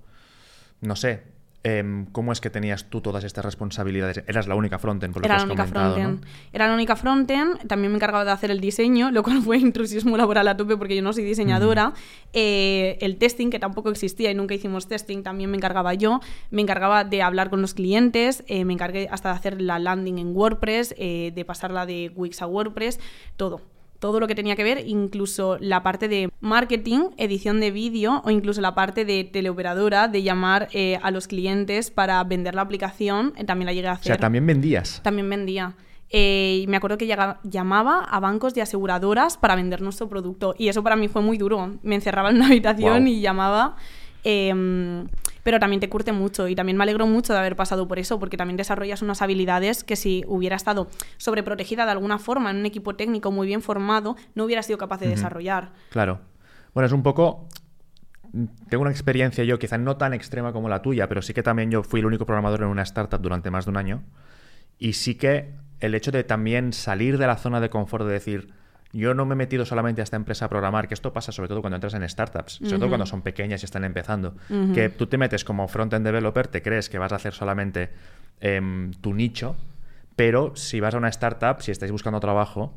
no sé, Em, ¿Cómo es que tenías tú todas estas responsabilidades? Eras la única frontend, por lo Era que has la única frontend. Era la única frontend. También me encargaba de hacer el diseño, lo cual (laughs) fue intrusismo laboral a tope porque yo no soy diseñadora. Eh, el testing, que tampoco existía y nunca hicimos testing, también me encargaba yo. Me encargaba de hablar con los clientes. Eh, me encargué hasta de hacer la landing en WordPress, eh, de pasarla de Wix a WordPress, todo todo lo que tenía que ver, incluso la parte de marketing, edición de vídeo o incluso la parte de teleoperadora, de llamar eh, a los clientes para vender la aplicación, eh, también la llegué a hacer. O sea, también vendías. También vendía. Eh, y me acuerdo que llamaba a bancos de aseguradoras para vender nuestro producto. Y eso para mí fue muy duro. Me encerraba en una habitación y llamaba. Em, pero también te curte mucho y también me alegro mucho de haber pasado por eso, porque también desarrollas unas habilidades que si hubiera estado sobreprotegida de alguna forma en un equipo técnico muy bien formado, no hubiera sido capaz de desarrollar. Claro. Bueno, es un poco tengo una experiencia yo, quizá no tan extrema como la tuya, pero sí que también yo fui el único programador en una startup durante más de un año. Y sí que el hecho de también salir de la zona de confort de decir, yo no me he metido solamente a esta empresa a programar, que esto pasa sobre todo cuando entras en startups, sobre todo cuando son pequeñas y están empezando, que tú te metes como front-end developer, te crees que vas a hacer solamente em, tu nicho, pero si vas a una startup, si estáis buscando trabajo,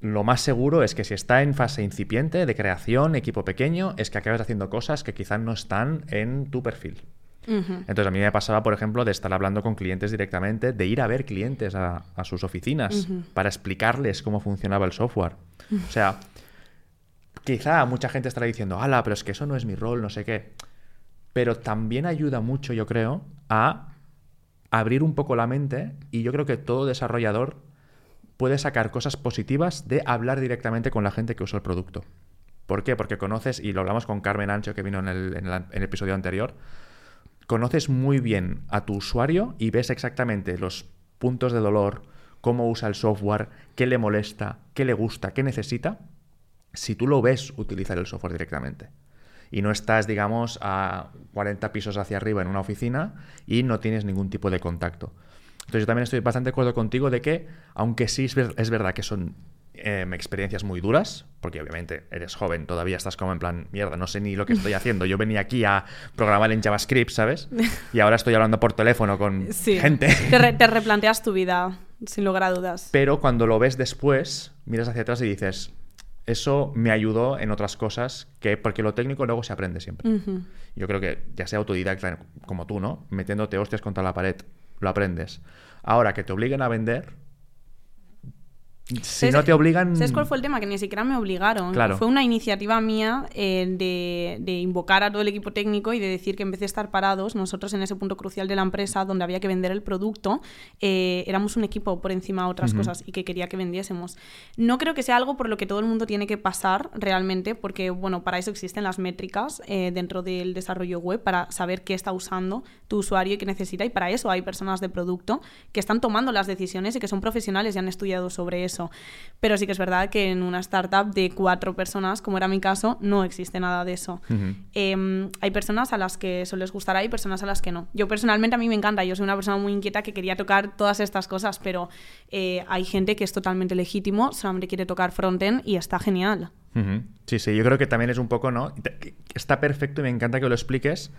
lo más seguro es que si está en fase incipiente de creación, equipo pequeño, es que acabes haciendo cosas que quizás no están en tu perfil. Entonces a mí me pasaba, por ejemplo, de estar hablando con clientes directamente, de ir a ver clientes a, sus oficinas para explicarles cómo funcionaba el software. O sea, quizá mucha gente estará diciendo, ala, pero es que eso no es mi rol, no sé qué. Pero también ayuda mucho, yo creo, a abrir un poco la mente y yo creo que todo desarrollador puede sacar cosas positivas de hablar directamente con la gente que usa el producto. ¿Por qué? Porque conoces, y lo hablamos con Carmen Ancho, que vino en el episodio anterior, conoces muy bien a tu usuario y ves exactamente los puntos de dolor, cómo usa el software, qué le molesta, qué le gusta, qué necesita, si tú lo ves utilizar el software directamente. Y no estás, digamos, a 40 pisos hacia arriba en una oficina y no tienes ningún tipo de contacto. Entonces yo también estoy bastante de acuerdo contigo de que, aunque sí es verdad que son Em, experiencias muy duras, porque obviamente eres joven, todavía estás como en plan, mierda, no sé ni lo que estoy haciendo. Yo venía aquí a programar en JavaScript, ¿sabes? Y ahora estoy hablando por teléfono con (laughs) gente. Te, replanteas tu vida, sin lugar a dudas. Pero cuando lo ves después, miras hacia atrás y dices, eso me ayudó en otras cosas que, porque lo técnico luego se aprende siempre. Yo creo que ya sea autodidacta como tú, ¿no? Metiéndote hostias contra la pared, lo aprendes. Ahora que te obliguen a vender, si no te obligan. ¿Sabes cuál fue el tema? Que ni siquiera me obligaron. Fue una iniciativa mía eh, de, invocar a todo el equipo técnico y de decir que en vez de estar parados, nosotros en ese punto crucial de la empresa donde había que vender el producto, eh, éramos un equipo por encima de otras cosas y que quería que vendiésemos. No creo que sea algo por lo que todo el mundo tiene que pasar realmente, porque bueno, para eso existen las métricas eh, dentro del desarrollo web, para saber qué está usando tu usuario y qué necesita, y para eso hay personas de producto que están tomando las decisiones y que son profesionales y han estudiado sobre eso. Pero sí que es verdad que en una startup de cuatro personas, como era mi caso, no existe nada de eso. Em, hay personas a las que eso les gustará y personas a las que no. Yo personalmente a mí me encanta, yo soy una persona muy inquieta que quería tocar todas estas cosas, pero eh, hay gente que es totalmente legítimo, solamente quiere tocar frontend y está genial. Sí, sí, yo creo que también es un poco, ¿no? Está perfecto y me encanta que lo expliques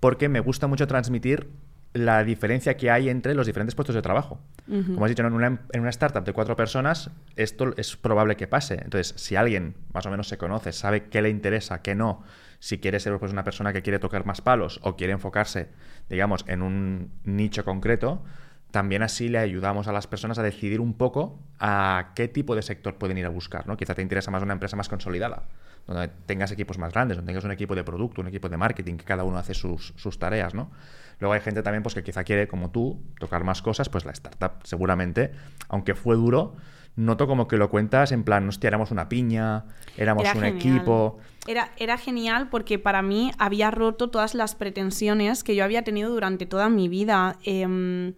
porque me gusta mucho transmitir la diferencia que hay entre los diferentes puestos de trabajo. Como has dicho, en una, en una, startup de cuatro personas, esto es probable que pase. Entonces, si alguien más o menos se conoce, sabe qué le interesa, qué no, si quiere ser pues, una persona que quiere tocar más palos o quiere enfocarse, digamos, en un nicho concreto, también así le ayudamos a las personas a decidir un poco a qué tipo de sector pueden ir a buscar. ¿no? Quizá te interesa más una empresa más consolidada, donde tengas equipos más grandes, donde tengas un equipo de producto, un equipo de marketing, que cada uno hace sus, sus tareas, ¿no? Luego hay gente también pues, que quizá quiere, como tú, tocar más cosas, pues la startup seguramente, aunque fue duro, noto como que lo cuentas en plan, hostia, éramos una piña, éramos un equipo. Era, era genial porque para mí había roto todas las pretensiones que yo había tenido durante toda mi vida. Em,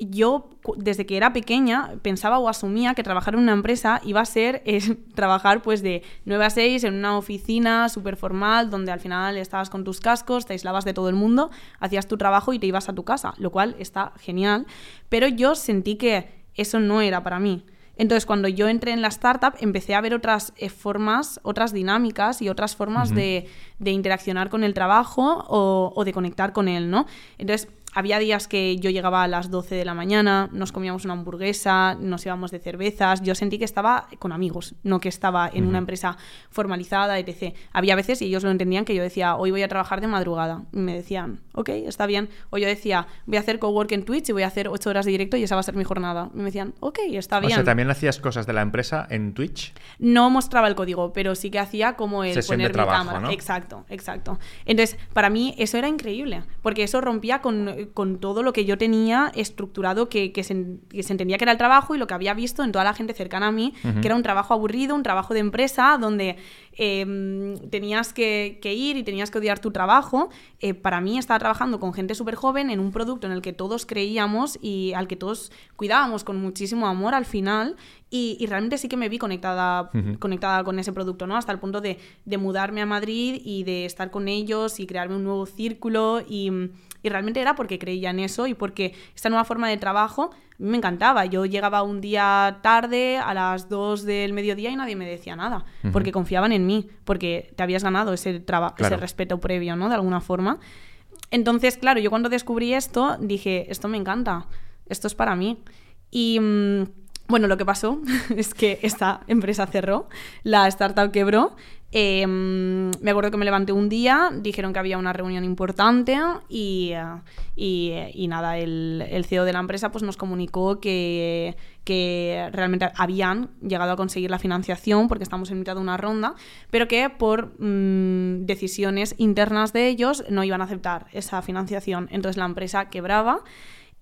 yo desde que era pequeña pensaba o asumía que trabajar en una empresa iba a ser (laughs) trabajar pues de 9 a 6 en una oficina súper formal donde al final estabas con tus cascos, te aislabas de todo el mundo, hacías tu trabajo y te ibas a tu casa, lo cual está genial, pero yo sentí que eso no era para mí. Entonces, cuando yo entré en la startup, empecé a ver otras eh, formas, otras dinámicas y otras formas de, interaccionar con el trabajo o, o, de conectar con él, ¿no? Entonces, había días que yo llegaba a las 12 de la mañana, nos comíamos una hamburguesa, nos íbamos de cervezas. Yo sentí que estaba con amigos, no que estaba en una empresa formalizada, etc. Había veces, y ellos lo entendían, que yo decía, hoy voy a trabajar de madrugada. Y me decían, ok, está bien. O yo decía, voy a hacer cowork en Twitch y voy a hacer 8 horas de directo y esa va a ser mi jornada. Y me decían, ok, está bien. O sea, ¿también hacías cosas de la empresa en Twitch? No mostraba el código, pero sí que hacía como el poner mi cámara. Exacto, exacto. Entonces, para mí eso era increíble, porque eso rompía con con todo lo que yo tenía estructurado, que, que, se, entendía que era el trabajo y lo que había visto en toda la gente cercana a mí, que era un trabajo aburrido, un trabajo de empresa donde em, tenías que, ir y tenías que odiar tu trabajo. Eh, para mí estaba trabajando con gente súper joven en un producto en el que todos creíamos y al que todos cuidábamos con muchísimo amor al final y, realmente sí que me vi conectada, conectada con ese producto, ¿no? Hasta el punto de, de, mudarme a Madrid y de estar con ellos y crearme un nuevo círculo y, y realmente era porque creía en eso y porque esta nueva forma de trabajo a mí me encantaba. Yo llegaba un día tarde, a las 2 del mediodía y nadie me decía nada, porque confiaban en mí, porque te habías ganado ese, ese respeto previo, ¿no? De alguna forma. Entonces, claro, yo cuando descubrí esto, dije, esto me encanta, esto es para mí. Y... Mm, bueno, lo que pasó (laughs) es que esta empresa cerró, la startup quebró. Em, me acuerdo que me levanté un día, dijeron que había una reunión importante y, y, nada, el, el, CEO de la empresa pues, nos comunicó que, que realmente habían llegado a conseguir la financiación porque estamos en mitad de una ronda, pero que por mm, decisiones internas de ellos no iban a aceptar esa financiación. Entonces la empresa quebraba.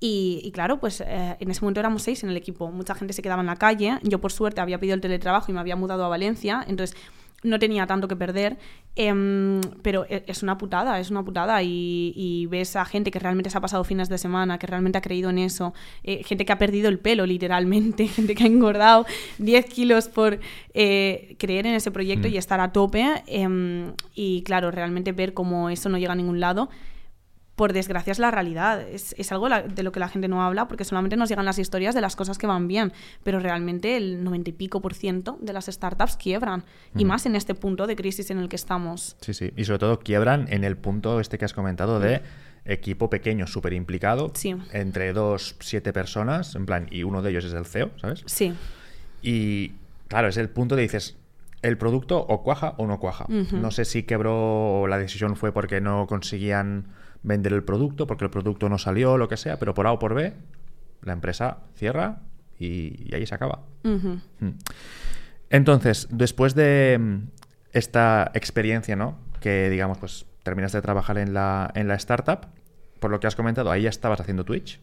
Y, claro, pues eh, en ese momento éramos seis en el equipo. Mucha gente se quedaba en la calle. Yo, por suerte, había pedido el teletrabajo y me había mudado a Valencia. Entonces, no tenía tanto que perder. Em, pero e, es una putada, es una putada. Y, ves a gente que realmente se ha pasado fines de semana, que realmente ha creído en eso. Eh, gente que ha perdido el pelo, literalmente. (laughs) Gente que ha engordado 10 kilos por eh, creer en ese proyecto mm. y estar a tope. Em, y claro, realmente ver cómo eso no llega a ningún lado por desgracia es la realidad. Es, algo de lo que la gente no habla porque solamente nos llegan las historias de las cosas que van bien, pero realmente el 90 y pico por ciento de las startups quiebran y más en este punto de crisis en el que estamos. Sí, sí, y sobre todo quiebran en el punto este que has comentado de equipo pequeño, súper implicado, entre dos, siete personas, en plan, y uno de ellos es el CEO, ¿sabes? Sí. Y claro, es el punto de dices, el producto o cuaja o no cuaja. No sé si quebró, la decisión fue porque no conseguían vender el producto porque el producto no salió, lo que sea, pero por A o por B, la empresa cierra y, ahí se acaba. Mm. Entonces, después de mm, esta experiencia, ¿no? Que digamos, pues terminas de trabajar en la, en la startup, por lo que has comentado, ahí ya estabas haciendo Twitch.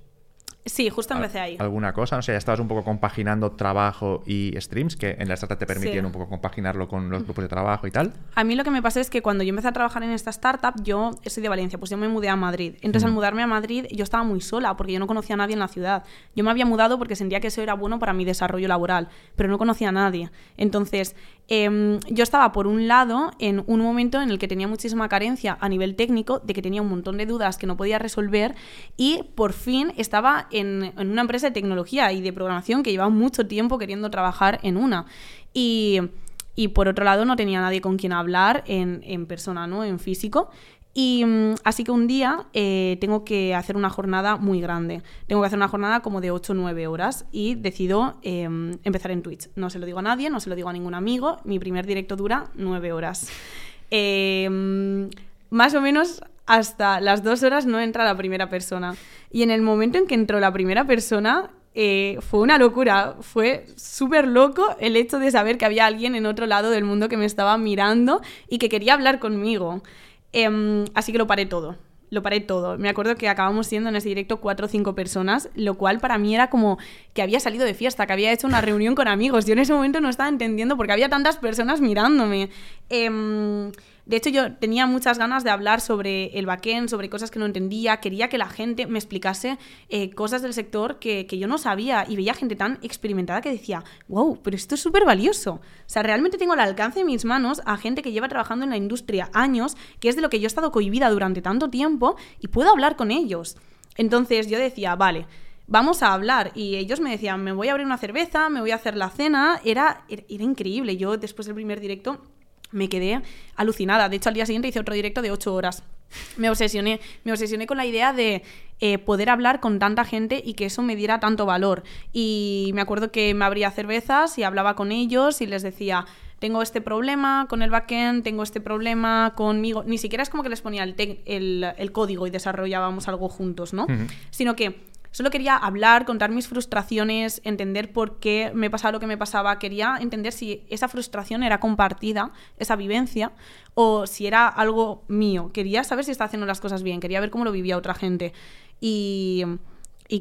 Sí, justo empecé ahí. ¿Alguna cosa? No sé, ya estabas un poco compaginando trabajo y streams, que en la startup te permitían un poco compaginarlo con los grupos de trabajo y tal. A mí lo que me pasó es que cuando yo empecé a trabajar en esta startup, yo soy de Valencia, pues yo me mudé a Madrid. Entonces, al mudarme a Madrid, yo estaba muy sola porque yo no conocía a nadie en la ciudad. Yo me había mudado porque sentía que eso era bueno para mi desarrollo laboral, pero no conocía a nadie. Entonces, Em, yo estaba, por un lado, en un momento en el que tenía muchísima carencia a nivel técnico, de que tenía un montón de dudas que no podía resolver, y por fin estaba en, una empresa de tecnología y de programación que llevaba mucho tiempo queriendo trabajar en una. Y, y por otro lado, no tenía nadie con quien hablar en, en persona, ¿no? En físico. Y mm, así que un día eh, tengo que hacer una jornada muy grande. Tengo que hacer una jornada como de 8 o 9 horas y decido em, empezar en Twitch. No se lo digo a nadie, no se lo digo a ningún amigo. Mi primer directo dura 9 horas. (laughs) Em, más o menos hasta las 2 horas no entra la primera persona. Y en el momento en que entró la primera persona, eh, fue una locura. Fue súper loco el hecho de saber que había alguien en otro lado del mundo que me estaba mirando y que quería hablar conmigo. Em, así que lo paré todo. Lo paré todo. Me acuerdo que acabamos siendo en ese directo cuatro o cinco personas, lo cual para mí era como que había salido de fiesta, que había hecho una reunión con amigos. Yo en ese momento no estaba entendiendo porque había tantas personas mirándome. Em, De hecho, yo tenía muchas ganas de hablar sobre el backend, sobre cosas que no entendía. Quería que la gente me explicase eh, cosas del sector que, yo no sabía. Y veía gente tan experimentada que decía, wow, pero esto es súper valioso. O sea, realmente tengo al alcance de mis manos a gente que lleva trabajando en la industria años, que es de lo que yo he estado cohibida durante tanto tiempo, y puedo hablar con ellos. Entonces yo decía, vale, vamos a hablar. Y ellos me decían, me voy a abrir una cerveza, me voy a hacer la cena. Era, era, increíble. Yo después del primer directo me quedé alucinada. De hecho, al día siguiente hice otro directo de ocho horas. Me obsesioné, me obsesioné con la idea de eh, poder hablar con tanta gente y que eso me diera tanto valor. Y me acuerdo que me abría cervezas y hablaba con ellos y les decía, tengo este problema con el backend, tengo este problema conmigo. Ni siquiera es como que les ponía el, el, el código y desarrollábamos algo juntos, ¿no? Sino que Solo quería hablar, contar mis frustraciones, entender por qué me pasaba lo que me pasaba. Quería entender si esa frustración era compartida, esa vivencia, o si era algo mío. Quería saber si estaba haciendo las cosas bien, quería ver cómo lo vivía otra gente. Y,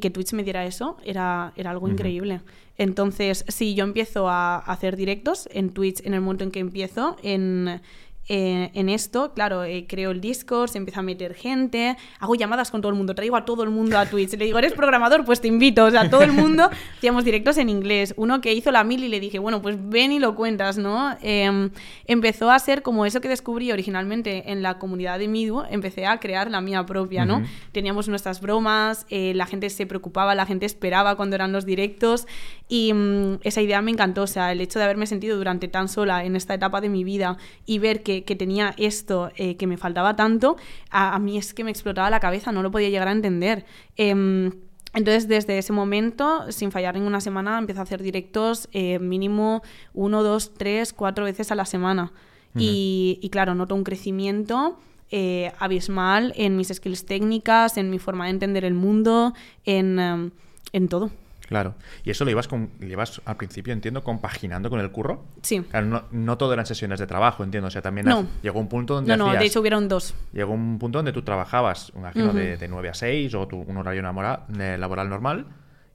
que Twitch me diera eso era, era algo increíble. Entonces, si yo empiezo a hacer directos en Twitch en el momento en que empiezo, en eh, en esto, claro, eh, creo el Discord, se empieza a meter gente, hago llamadas con todo el mundo, traigo a todo el mundo a Twitch, le digo, ¿eres programador? Pues te invito, o sea, todo el mundo, (laughs) hacíamos directos en inglés. Uno que hizo la mil y le dije, bueno, pues ven y lo cuentas, ¿no? Em, empezó a ser como eso que descubrí originalmente en la comunidad de Midu, empecé a crear la mía propia, ¿no? Teníamos nuestras bromas, eh, la gente se preocupaba, la gente esperaba cuando eran los directos y mm, esa idea me encantó, o sea, el hecho de haberme sentido durante tan sola en esta etapa de mi vida y ver que que, tenía esto eh, que me faltaba tanto, a, mí es que me explotaba la cabeza, no lo podía llegar a entender. Em, entonces, desde ese momento, sin fallar ninguna semana, empecé a hacer directos eh, mínimo uno, dos, tres, cuatro veces a la semana. y, y, claro, noto un crecimiento eh, abismal en mis skills técnicas, en mi forma de entender el mundo, en, em, en todo. Claro. ¿Y eso lo llevas, con, llevas al principio, entiendo, compaginando con el curro? Sí. Claro, no, no todo eran sesiones de trabajo, entiendo. O sea, también llegó un punto donde. No, no, de hecho hubieron dos. Llegó un punto donde tú trabajabas, imagino, de, de, 9 a 6 o tu, un horario laboral normal,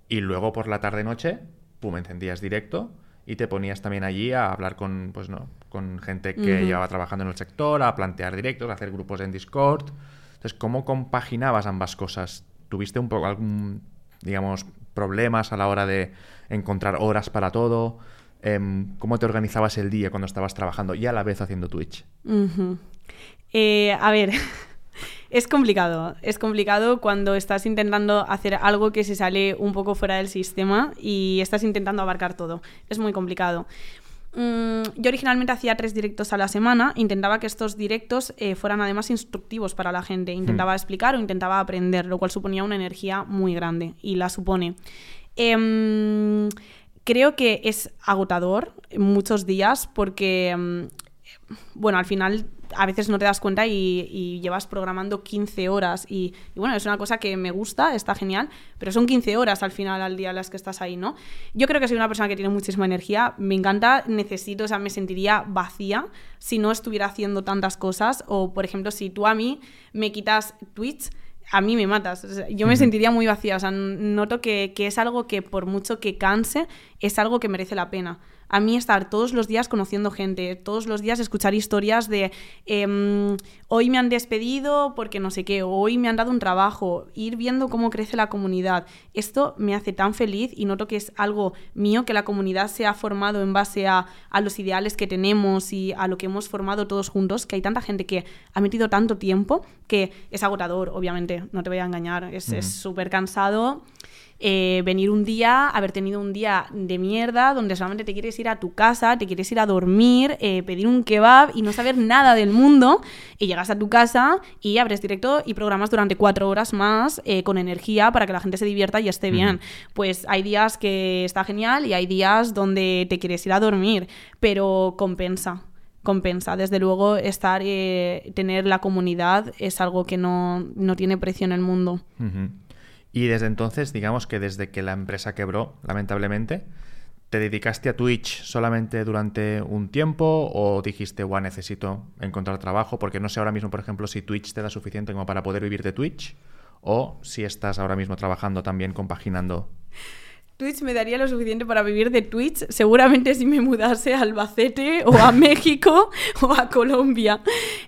y luego por la tarde-noche, pum, encendías directo y te ponías también allí a hablar con, pues no, con gente que llevaba trabajando en el sector, a plantear directos, a hacer grupos en Discord. Entonces, ¿cómo compaginabas ambas cosas? ¿Tuviste un poco algún, digamos, problemas a la hora de encontrar horas para todo? Em, ¿Cómo te organizabas el día cuando estabas trabajando y a la vez haciendo Twitch? Eh, a ver, (laughs) es complicado. Es complicado cuando estás intentando hacer algo que se sale un poco fuera del sistema y estás intentando abarcar todo. Es muy complicado. Mm, yo originalmente hacía tres directos a la semana, intentaba que estos directos eh, fueran además instructivos para la gente, intentaba hmm. explicar o intentaba aprender, lo cual suponía una energía muy grande y la supone. Em, creo que es agotador muchos días porque, em, bueno, al final a veces no te das cuenta y, llevas programando 15 horas. Y, bueno, es una cosa que me gusta, está genial, pero son 15 horas al final al día las que estás ahí, ¿no? Yo creo que soy una persona que tiene muchísima energía, me encanta, necesito, o sea, me sentiría vacía si no estuviera haciendo tantas cosas. O, por ejemplo, si tú a mí me quitas Twitch, a mí me matas. yo me sentiría muy vacía. O sea, noto que, que, es algo que por mucho que canse, es algo que merece la pena a mí estar todos los días conociendo gente, todos los días escuchar historias de em, hoy me han despedido porque no sé qué, hoy me han dado un trabajo, ir viendo cómo crece la comunidad. Esto me hace tan feliz y noto que es algo mío, que la comunidad se ha formado en base a, los ideales que tenemos y a lo que hemos formado todos juntos, que hay tanta gente que ha metido tanto tiempo que es agotador, obviamente, no te voy a engañar, es súper cansado. Eh, venir un día, haber tenido un día de mierda donde solamente te quieres ir a tu casa, te quieres ir a dormir, eh, pedir un kebab y no saber nada del mundo y llegas a tu casa y abres directo y programas durante cuatro horas más eh, con energía para que la gente se divierta y esté bien. Pues hay días que está genial y hay días donde te quieres ir a dormir, pero compensa compensa. Desde luego, estar, tener la comunidad es algo que no, tiene precio en el mundo. Y desde entonces, digamos que desde que la empresa quebró, lamentablemente, ¿te dedicaste a Twitch solamente durante un tiempo o dijiste, bueno, necesito encontrar trabajo? Porque no sé ahora mismo, por ejemplo, si Twitch te da suficiente como para poder vivir de Twitch o si estás ahora mismo trabajando también compaginando Twitch me daría lo suficiente para vivir de Twitch, seguramente si me mudase a Albacete o a (laughs) México o a Colombia.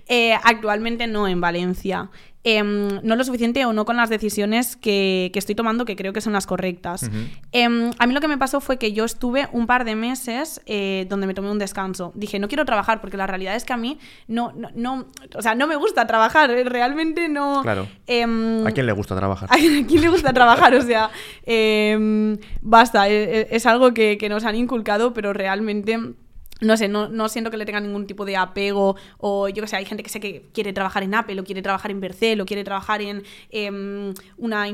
Eh, actualmente no en Valencia. Em, no lo suficiente o no con las decisiones que, que, estoy tomando, que creo que son las correctas. Em, a mí lo que me pasó fue que yo estuve un par de meses eh, donde me tomé un descanso. Dije, no quiero trabajar, porque la realidad es que a mí no, no, no o sea, no me gusta trabajar, eh, realmente no... Claro. Em, ¿A quién le gusta trabajar? (laughs) ¿A quién le gusta trabajar? O sea, basta, es, es algo que, que nos han inculcado, pero realmente no sé, no, no, siento que le tenga ningún tipo de apego o yo que sé, hay gente que sé que quiere trabajar en Apple o quiere trabajar en Bercel o quiere trabajar en em, una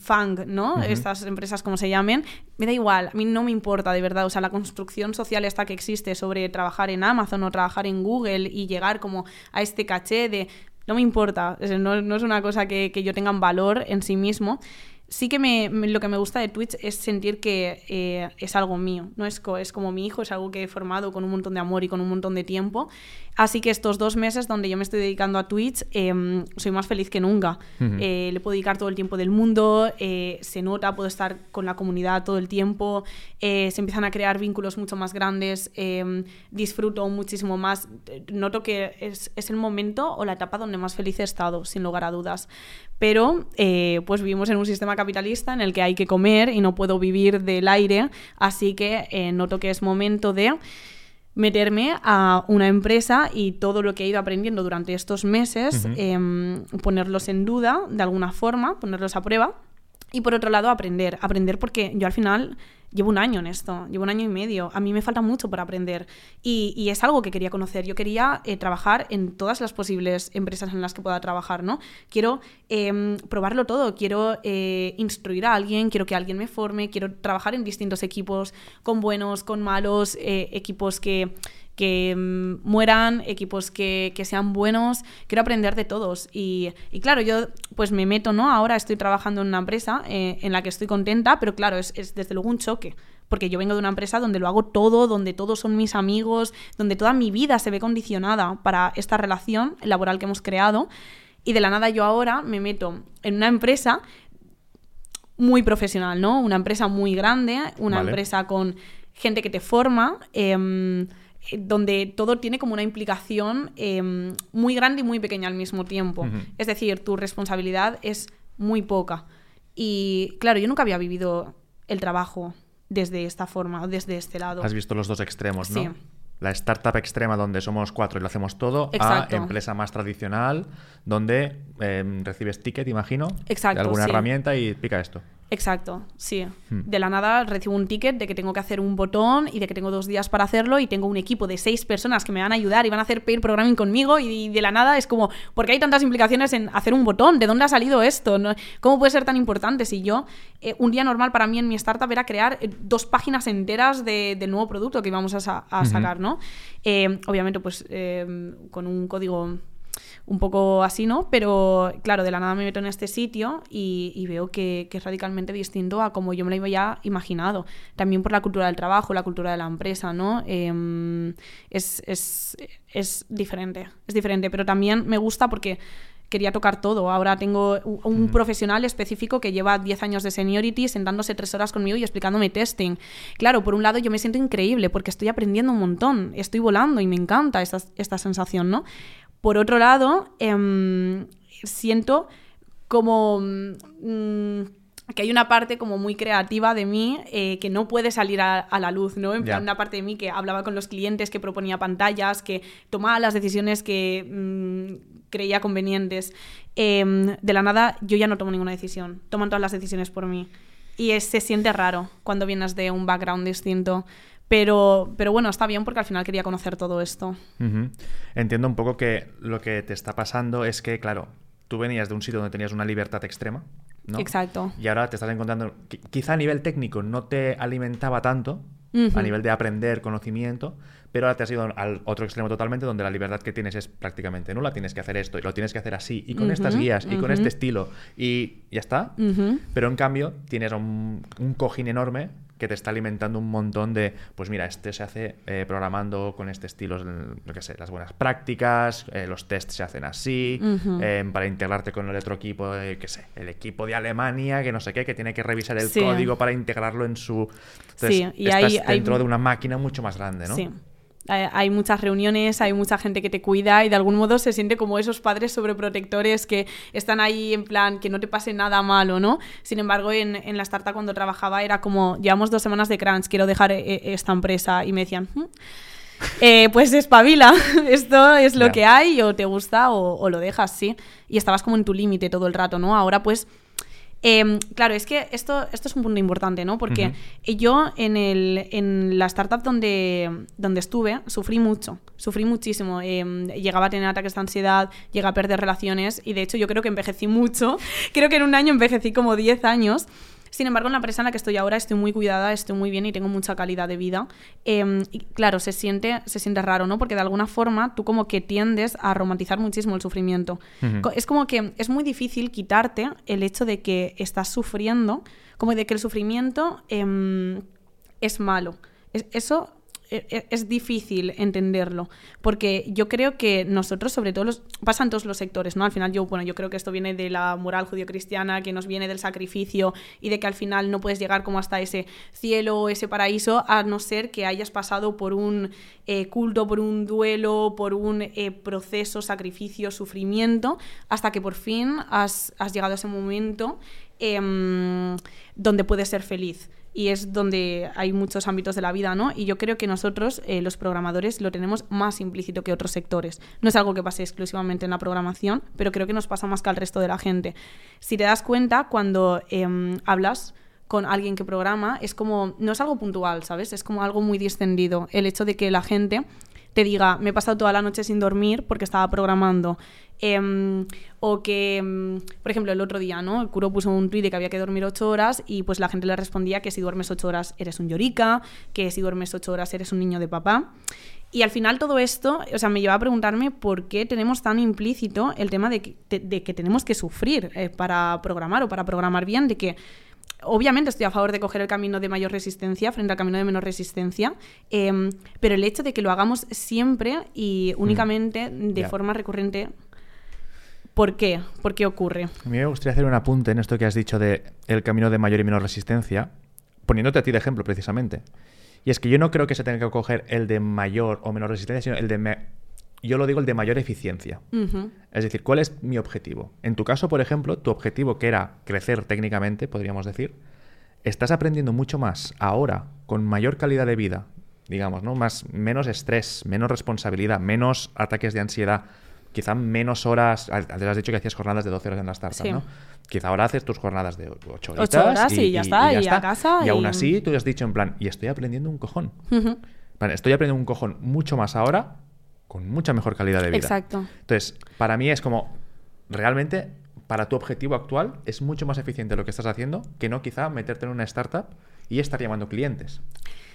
Fang, ¿no? Estas empresas como se llamen. Me da igual, a mí no me importa de verdad, o sea, la construcción social esta que existe sobre trabajar en Amazon o trabajar en Google y llegar como a este caché de... No me importa, no, no es una cosa que, que yo tenga un valor en sí mismo sí que me, lo que me gusta de Twitch es sentir que eh, es algo mío, no es, es como mi hijo, es algo que he formado con un montón de amor y con un montón de tiempo. Así que estos dos meses donde yo me estoy dedicando a Twitch, em, soy más feliz que nunca. Eh, le puedo dedicar todo el tiempo del mundo, eh, se nota, puedo estar con la comunidad todo el tiempo, se empiezan a crear vínculos mucho más grandes, em, disfruto muchísimo más. Noto que es, es el momento o la etapa donde más feliz he estado, sin lugar a dudas pero eh, pues vivimos en un sistema capitalista en el que hay que comer y no puedo vivir del aire, así que eh, noto que es momento de meterme a una empresa y todo lo que he ido aprendiendo durante estos meses, em, ponerlos en duda de alguna forma, ponerlos a prueba. Y por otro lado, aprender. Aprender porque yo al final llevo un año en esto, llevo un año y medio. A mí me falta mucho por aprender y, es algo que quería conocer. Yo quería eh, trabajar en todas las posibles empresas en las que pueda trabajar, ¿no? Quiero em, probarlo todo, quiero eh, instruir a alguien, quiero que alguien me forme, quiero trabajar en distintos equipos, con buenos, con malos, eh, equipos que que mm, mueran, equipos que, sean buenos, quiero aprender de todos. Y, claro, yo pues me meto, ¿no? Ahora estoy trabajando en una empresa eh, en la que estoy contenta, pero claro, es, desde luego un choque. Porque yo vengo de una empresa donde lo hago todo, donde todos son mis amigos, donde toda mi vida se ve condicionada para esta relación laboral que hemos creado. Y de la nada yo ahora me meto en una empresa muy profesional, ¿no? Una empresa muy grande, una empresa con gente que te forma. Em, eh, donde todo tiene como una implicación em, muy grande y muy pequeña al mismo tiempo. Es decir, tu responsabilidad es muy poca. Y claro, yo nunca había vivido el trabajo desde esta forma, desde este lado. Has visto los dos extremos, ¿no? Sí. La startup extrema donde somos cuatro y lo hacemos todo, a empresa más tradicional donde em, recibes ticket, imagino, Exacto, de alguna herramienta y pica esto. Exacto, sí. Hmm. De la nada recibo un ticket de que tengo que hacer un botón y de que tengo dos días para hacerlo y tengo un equipo de seis personas que me van a ayudar y van a hacer pair programming conmigo y de la nada es como, ¿por qué hay tantas implicaciones en hacer un botón? ¿De dónde ha salido esto? ¿Cómo puede ser tan importante si yo, eh, un día normal para mí en mi startup era crear eh, dos páginas enteras de, del nuevo producto que íbamos a, sacar, ¿no? Eh, obviamente pues con un código un poco así, ¿no? Pero claro, de la nada me meto en este sitio y, veo que, es radicalmente distinto a como yo me lo había imaginado. También por la cultura del trabajo, la cultura de la empresa, ¿no? Em, es, diferente, es diferente, pero también me gusta porque quería tocar todo. Ahora tengo un profesional específico que lleva 10 años de seniority sentándose tres horas conmigo y explicándome testing. Claro, por un lado yo me siento increíble porque estoy aprendiendo un montón, estoy volando y me encanta esta, esta sensación, ¿no? Por otro lado, em, siento como mm, que hay una parte como muy creativa de mí eh, que no puede salir a, la luz, ¿no? En plan, una parte de mí que hablaba con los clientes, que proponía pantallas, que tomaba las decisiones que mm, creía convenientes. Em, de la nada, yo ya no tomo ninguna decisión. Toman todas las decisiones por mí. Y se siente raro cuando vienes de un background distinto. Pero, pero bueno, está bien porque al final quería conocer todo esto. Entiendo un poco que lo que te está pasando es que, claro, tú venías de un sitio donde tenías una libertad extrema, ¿no? Exacto. Y ahora te estás encontrando, quizá a nivel técnico no te alimentaba tanto, a nivel de aprender conocimiento, pero ahora te has ido al otro extremo totalmente donde la libertad que tienes es prácticamente nula, tienes que hacer esto y lo tienes que hacer así y con estas guías y con este estilo y ya está. Pero en cambio tienes un, un cojín enorme que te está alimentando un montón de, pues mira, este se hace eh, programando con este estilo, lo que sé, las buenas prácticas, eh, los tests se hacen así, eh, para integrarte con el otro equipo, qué sé, el equipo de Alemania, que no sé qué, que tiene que revisar el código para integrarlo en su... sí, y estás dentro de una máquina mucho más grande, ¿no? Sí hay muchas reuniones, hay mucha gente que te cuida y de algún modo se siente como esos padres sobreprotectores que están ahí en plan que no te pase nada malo, ¿no? Sin embargo, en, en la startup cuando trabajaba era como, llevamos dos semanas de crunch, quiero dejar eh, esta empresa y me decían... Hmm, eh, pues espabila, (laughs) esto es lo que hay, o te gusta o, o, lo dejas, sí. Y estabas como en tu límite todo el rato, ¿no? Ahora pues Em, claro, es que esto, esto es un punto importante, ¿no? Porque yo en, el, en la startup donde, donde estuve sufrí mucho, sufrí muchísimo. Em, llegaba a tener ataques de ansiedad, llegué a perder relaciones y de hecho yo creo que envejecí mucho. (laughs) creo que en un año envejecí como 10 años. Sin embargo, en la empresa en la que estoy ahora estoy muy cuidada, estoy muy bien y tengo mucha calidad de vida. Em, y claro, se siente, se siente raro, ¿no? Porque de alguna forma tú como que tiendes a romantizar muchísimo el sufrimiento. Es como que es muy difícil quitarte el hecho de que estás sufriendo, como de que el sufrimiento em, es malo. eso e, e, es difícil entenderlo, porque yo creo que nosotros, sobre todo, los, pasan todos los sectores, ¿no? Al final yo, bueno, yo creo que esto viene de la moral judío-cristiana, que nos viene del sacrificio y de que al final no puedes llegar como hasta ese cielo, ese paraíso, a no ser que hayas pasado por un eh, culto, por un duelo, por un eh, proceso, sacrificio, sufrimiento, hasta que por fin has, has llegado a ese momento em, donde puedes ser feliz y es donde hay muchos ámbitos de la vida, ¿no? Y yo creo que nosotros, eh, los programadores, lo tenemos más implícito que otros sectores. No es algo que pase exclusivamente en la programación, pero creo que nos pasa más que al resto de la gente. Si te das cuenta, cuando em, hablas con alguien que programa, es como, no es algo puntual, ¿sabes? Es como algo muy distendido. El hecho de que la gente te diga, me he pasado toda la noche sin dormir porque estaba programando. Em, o que, em, por ejemplo, el otro día, ¿no? El curo puso un tuit de que había que dormir ocho horas y pues la gente le respondía que si duermes ocho horas eres un llorica, que si duermes ocho horas eres un niño de papá. Y al final todo esto, o sea, me lleva a preguntarme por qué tenemos tan implícito el tema de que, de, que tenemos que sufrir eh, para programar o para programar bien, de que obviamente estoy a favor de coger el camino de mayor resistencia frente al camino de menor resistencia, em, pero el hecho de que lo hagamos siempre y mm. únicamente de forma recurrente, ¿por qué? ¿Por qué ocurre? A mí me gustaría hacer un apunte en esto que has dicho de el camino de mayor y menor resistencia, poniéndote a ti de ejemplo precisamente. Y es que yo no creo que se tenga que coger el de mayor o menor resistencia, sino el de yo lo digo el de mayor eficiencia. Es decir, ¿cuál es mi objetivo? En tu caso, por ejemplo, tu objetivo que era crecer técnicamente, podríamos decir, estás aprendiendo mucho más ahora, con mayor calidad de vida, digamos, ¿no? Más, menos estrés, menos responsabilidad, menos ataques de ansiedad, quizá menos horas. Antes has dicho que hacías jornadas de 12 horas en la startup, ¿no? Quizá ahora haces tus jornadas de 8 horas. 8 horas y, ya está, y, a casa. Y, aún así tú has dicho en plan, y estoy aprendiendo un cojón. estoy aprendiendo un cojón mucho más ahora con mucha mejor calidad de vida. Exacto. Entonces, para mí es como, realmente, para tu objetivo actual, es mucho más eficiente lo que estás haciendo que no quizá meterte en una startup y estar llamando clientes.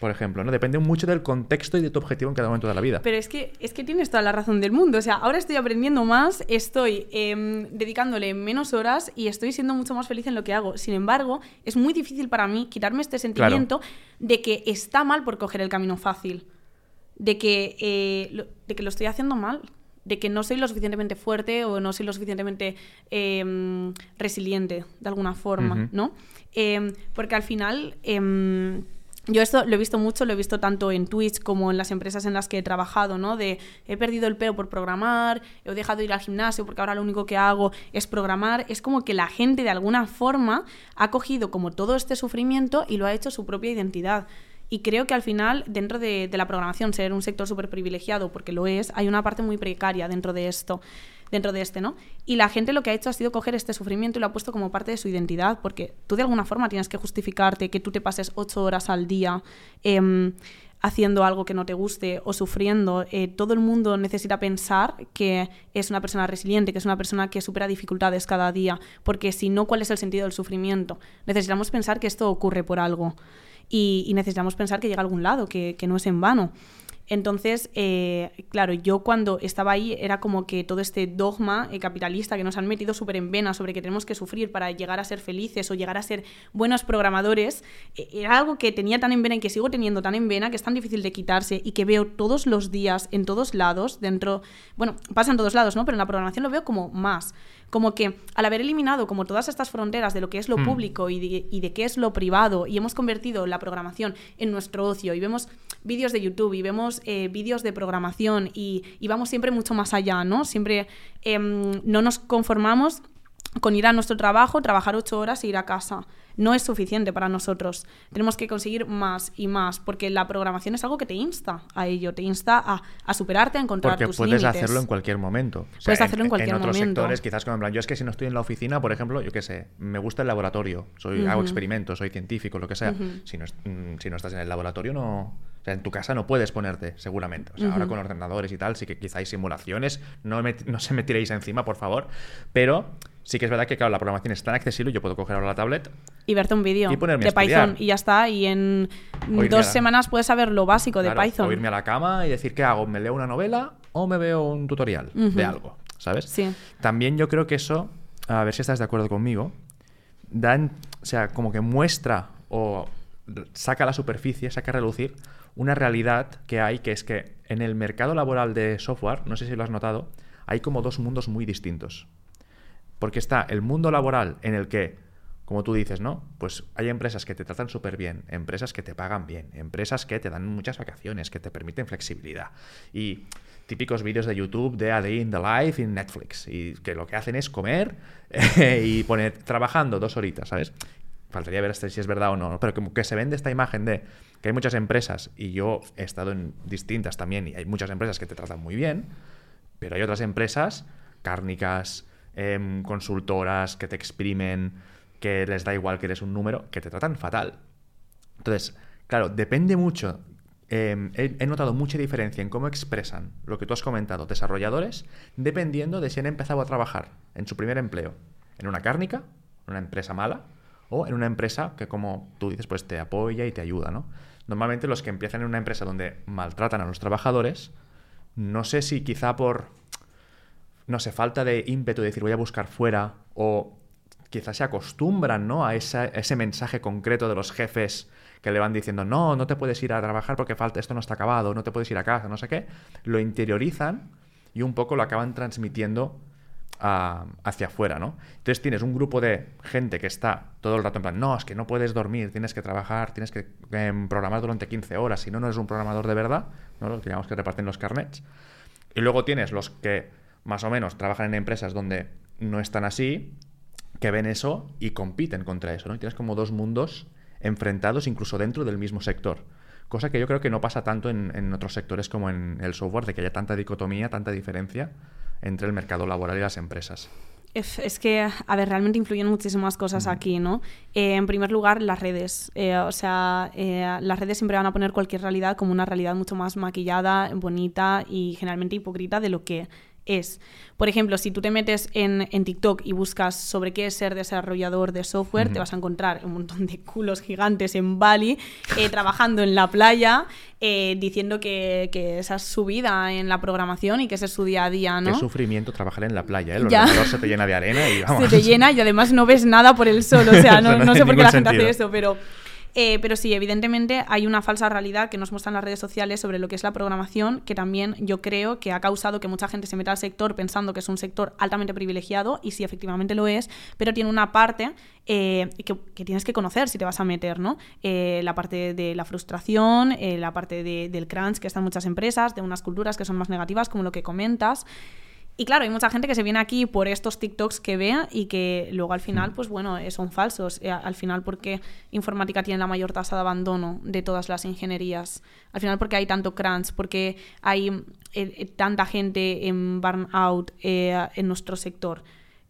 Por ejemplo, ¿no? Depende mucho del contexto y de tu objetivo en cada momento de la vida. Pero es que, es que tienes toda la razón del mundo. O sea, ahora estoy aprendiendo más, estoy em, dedicándole menos horas y estoy siendo mucho más feliz en lo que hago. Sin embargo, es muy difícil para mí quitarme este sentimiento de que está mal por coger el camino fácil de que, eh, lo, de que lo estoy haciendo mal, de que no soy lo suficientemente fuerte o no soy lo suficientemente em, resiliente de alguna forma, ¿no? Em, porque al final... Em, yo esto lo he visto mucho, lo he visto tanto en Twitch como en las empresas en las que he trabajado, ¿no? De he perdido el pelo por programar, he dejado de ir al gimnasio porque ahora lo único que hago es programar. Es como que la gente de alguna forma ha cogido como todo este sufrimiento y lo ha hecho su propia identidad. Y creo que al final, dentro de, la programación, ser un sector súper privilegiado, porque lo es, hay una parte muy precaria dentro de esto, dentro de este, ¿no? Y la gente lo que ha hecho ha sido coger este sufrimiento y lo ha puesto como parte de su identidad, porque tú de alguna forma tienes que justificarte que tú te pases ocho horas al día. Em, haciendo algo que no te guste o sufriendo, eh, todo el mundo necesita pensar que es una persona resiliente, que es una persona que supera dificultades cada día, porque si no, ¿cuál es el sentido del sufrimiento? Necesitamos pensar que esto ocurre por algo y, necesitamos pensar que llega a algún lado, que, no es en vano. Entonces, eh, claro, yo cuando estaba ahí era como que todo este dogma eh, capitalista que nos han metido súper en vena sobre que tenemos que sufrir para llegar a ser felices o llegar a ser buenos programadores, eh, era algo que tenía tan en vena y que sigo teniendo tan en vena que es tan difícil de quitarse y que veo todos los días en todos lados, dentro, bueno, pasa en todos lados, ¿no? Pero en la programación lo veo como más. Como que al haber eliminado como todas estas fronteras de lo que es lo Hmm. público y de, y de qué es lo privado y hemos convertido la programación en nuestro ocio y vemos vídeos de YouTube y vemos eh, vídeos de programación y, y vamos siempre mucho más allá, ¿no? Siempre em, no nos conformamos con ir a nuestro trabajo, trabajar ocho horas e ir a casa. No es suficiente para nosotros. Tenemos que conseguir más y más, porque la programación es algo que te insta a ello, te insta a, a superarte, a encontrar Porque tus puedes límites. hacerlo en cualquier momento. O Puedes hacerlo en cualquier En otros momento. sectores, quizás como en plan, yo es que si no estoy en la oficina, por ejemplo, yo qué sé, me gusta el laboratorio, soy, hago experimentos, soy científico, lo que sea. si, no, mm, si no estás en el laboratorio, no. O sea, en tu casa no puedes ponerte, seguramente. O sea, ahora con ordenadores y tal, sí que quizá hay simulaciones. No, me- no se me tiréis encima, por favor. Pero sí que es verdad que, claro, la programación es tan accesible. Yo puedo coger ahora la tablet Y verte un vídeo de. Python y ya está. Y en dos la- semanas puedes saber lo básico de Python. O irme a la cama y decir, ¿qué hago? ¿Me leo una novela o me veo un tutorial de algo? ¿Sabes? Sí. También yo creo que eso, a ver si estás de acuerdo conmigo, dan, o sea, como que muestra o saca a la superficie, saca a relucir una realidad que hay, que es que en el mercado laboral de software, no sé si lo has notado, hay como dos mundos muy distintos. Porque está el mundo laboral en el que, como tú dices, ¿no? Pues hay empresas que te tratan súper bien, empresas que te pagan bien, empresas que te dan muchas vacaciones, que te permiten flexibilidad. Y típicos vídeos de YouTube de A in the Life en Netflix. Y que lo que hacen es comer (laughs) y poner trabajando dos horitas, ¿sabes? Faltaría ver si es verdad o no, ¿no? pero como que se vende esta imagen de que hay muchas empresas, y yo he estado en distintas también, y hay muchas empresas que te tratan muy bien, pero hay otras empresas, cárnicas, em, consultoras, que te exprimen, que les da igual que eres un número, que te tratan fatal. Entonces, claro, depende mucho. em, he, he notado mucha diferencia en cómo expresan lo que tú has comentado, desarrolladores, dependiendo de si han empezado a trabajar en su primer empleo, en una cárnica, en una empresa mala, o en una empresa que, como tú dices, pues te apoya y te ayuda, ¿no? Normalmente los que empiezan en una empresa donde maltratan a los trabajadores, no sé si quizá por, no sé, falta de ímpetu de decir voy a buscar fuera, o quizás se acostumbran, ¿no? A, ese mensaje concreto de los jefes que le van diciendo, no, no te puedes ir a trabajar porque falta, esto no está acabado, no te puedes ir a casa, no sé qué, lo interiorizan y un poco lo acaban transmitiendo a- hacia afuera, ¿no? Entonces tienes un grupo de gente que está todo el rato en plan, no, es que no puedes dormir, tienes que trabajar, tienes que em, programar durante 15 horas, si no, no eres un programador de verdad, ¿no? Los que que reparten los carnets. Y luego tienes los que más o menos trabajan en empresas donde no están así, que ven eso y compiten contra eso, ¿no? Y tienes como dos mundos enfrentados incluso dentro del mismo sector. Cosa que yo creo que no pasa tanto en, en otros sectores como en el software, de que haya tanta dicotomía, tanta diferencia entre el mercado laboral y las empresas. Es, es que, a ver, realmente influyen muchísimas cosas aquí, ¿no? Eh, en primer lugar, las redes. Eh, o sea, eh, las redes siempre van a poner cualquier realidad como una realidad mucho más maquillada, bonita y generalmente hipócrita de lo que es. Por ejemplo, si tú te metes en, en TikTok y buscas sobre qué es ser desarrollador de software, te vas a encontrar un montón de culos gigantes en Bali, eh, trabajando en la playa, eh, diciendo que, que esa es su vida en la programación y que ese es su día a día, ¿no? Qué sufrimiento trabajar en la playa, ¿eh? El (laughs) Ya. ordenador se te llena de arena y vamos. se te llena y además no ves nada por el sol. O sea, (laughs) no, no no sé por qué la gente hace eso, pero, eh, pero sí, evidentemente hay una falsa realidad que nos muestran las redes sociales sobre lo que es la programación, que también yo creo que ha causado que mucha gente se meta al sector pensando que es un sector altamente privilegiado, y sí, efectivamente lo es, pero tiene una parte eh, que, tienes que conocer si te vas a meter, ¿no? Eh, la parte de la frustración, la parte de- del crunch que está en muchas empresas, de unas culturas que son más negativas, como lo que comentas. Y claro, hay mucha gente que se viene aquí por estos TikToks que vea y que luego al final, pues bueno, eh, son falsos. Eh, Al final, porque informática tiene la mayor tasa de abandono de todas las ingenierías? Al final, porque hay tanto crunch, porque hay eh, eh, tanta gente en burnout eh, en nuestro sector.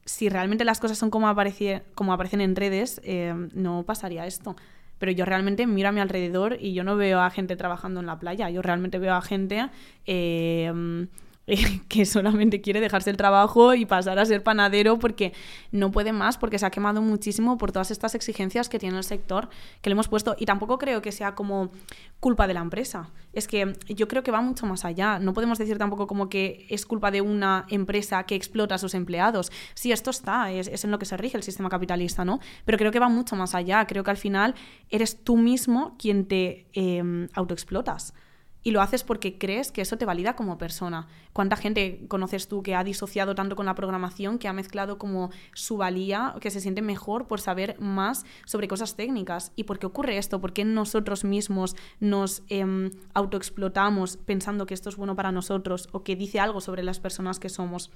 Si realmente las cosas son como, aparecie- como aparecen en redes, eh, no pasaría esto. Pero yo realmente miro a mi alrededor y yo no veo a gente trabajando en la playa. Yo realmente veo a gente eh, (laughs) que solamente quiere dejarse el trabajo y pasar a ser panadero porque no puede más, porque se ha quemado muchísimo por todas estas exigencias que tiene el sector que le hemos puesto. Y tampoco creo que sea como culpa de la empresa. Es que yo creo que va mucho más allá. No podemos decir tampoco como que es culpa de una empresa que explota a sus empleados. Sí, esto está, es, en lo que se rige el sistema capitalista, ¿no? Pero creo que va mucho más allá. Creo que al final eres tú mismo quien te eh, autoexplotas y lo haces porque crees que eso te valida como persona. ¿Cuánta gente conoces tú que ha disociado tanto con la programación, que ha mezclado como su valía, que se siente mejor por saber más sobre cosas técnicas? ¿Y por qué ocurre esto? ¿Por qué nosotros mismos nos eh, autoexplotamos pensando que esto es bueno para nosotros o que dice algo sobre las personas que somos?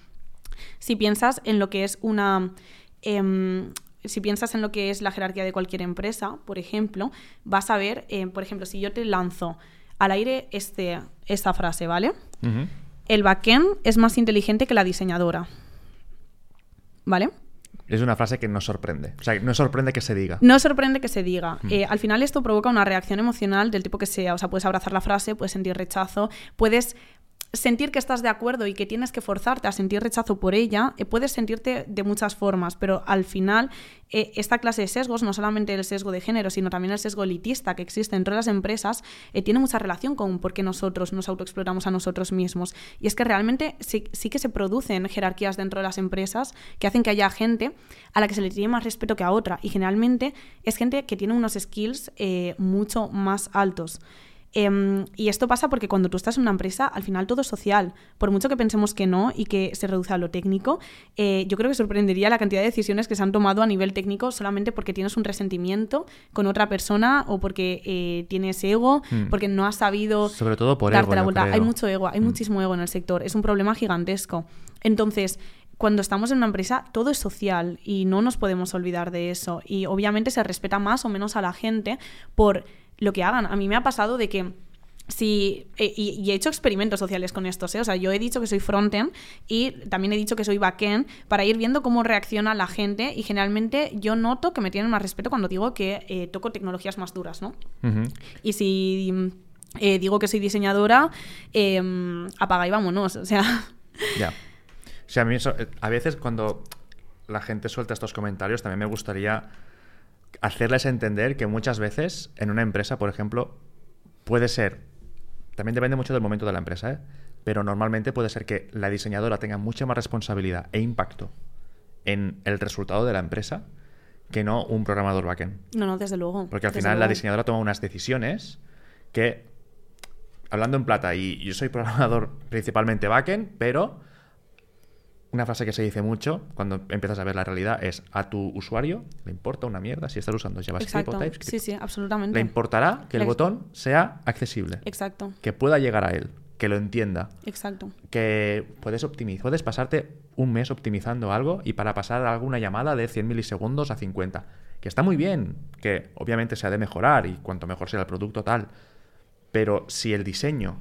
Si piensas en lo que es una... Em, si piensas en lo que es la jerarquía de cualquier empresa, por ejemplo, vas a ver, eh, por ejemplo, si yo te lanzo al aire este, esta frase, ¿vale? El backend es más inteligente que la diseñadora. ¿Vale? Es una frase que no sorprende. O sea, no sorprende que se diga. No sorprende que se diga. Eh, al final esto provoca una reacción emocional del tipo que sea. O sea, puedes abrazar la frase, puedes sentir rechazo, puedes sentir que estás de acuerdo y que tienes que forzarte a sentir rechazo por ella, eh, puedes sentirte de muchas formas, pero al final eh, esta clase de sesgos, no solamente el sesgo de género, sino también el sesgo elitista que existe entre las empresas, eh, tiene mucha relación con por qué nosotros nos autoexplotamos a nosotros mismos. Y es que realmente sí, sí, que se producen jerarquías dentro de las empresas que hacen que haya gente a la que se le tiene más respeto que a otra. Y generalmente es gente que tiene unos skills mucho más altos. Em, y esto pasa porque cuando tú estás en una empresa, al final todo es social. Por mucho que pensemos que no y que se reduce a lo técnico, eh, yo creo que sorprendería la cantidad de decisiones que se han tomado a nivel técnico solamente porque tienes un resentimiento con otra persona o porque eh, tienes ego, hmm. porque no has sabido Sobre todo por darte la vuelta. Hay mucho ego, hay hmm. muchísimo ego en el sector. Es un problema gigantesco. Entonces, cuando estamos en una empresa, todo es social y no nos podemos olvidar de eso. Y obviamente se respeta más o menos a la gente por lo que hagan. A mí me ha pasado de que si, eh, y, he hecho experimentos sociales con estos, ¿eh? o sea, yo he dicho que soy frontend y también he dicho que soy backend para ir viendo cómo reacciona la gente y generalmente yo noto que me tienen más respeto cuando digo que eh, toco tecnologías más duras, ¿no? Y si eh, digo que soy diseñadora, em, apaga y vámonos, o sea... (laughs) Ya. O sea, a mí a veces cuando la gente suelta estos comentarios también me gustaría hacerles entender que muchas veces en una empresa, por ejemplo, puede ser, también depende mucho del momento de la empresa, ¿eh? pero normalmente puede ser que la diseñadora tenga mucha más responsabilidad e impacto en el resultado de la empresa que no un programador backend. No, no, desde luego. Porque al final la diseñadora toma unas decisiones que, hablando en plata, y yo soy programador principalmente backend, pero una frase que se dice mucho cuando empiezas a ver la realidad es a tu usuario le importa una mierda si estás usando JavaScript o TypeScript. Sí, sí, absolutamente. Le importará que el botón sea accesible. Exacto. Que pueda llegar a él, que lo entienda. Exacto. Que puedes optimizar, puedes pasarte un mes optimizando algo y para pasar alguna llamada de 100 milisegundos a 50. Que está muy bien, que obviamente se ha de mejorar y cuanto mejor sea el producto tal. Pero si el diseño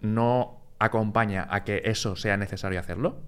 no acompaña a que eso sea necesario hacerlo,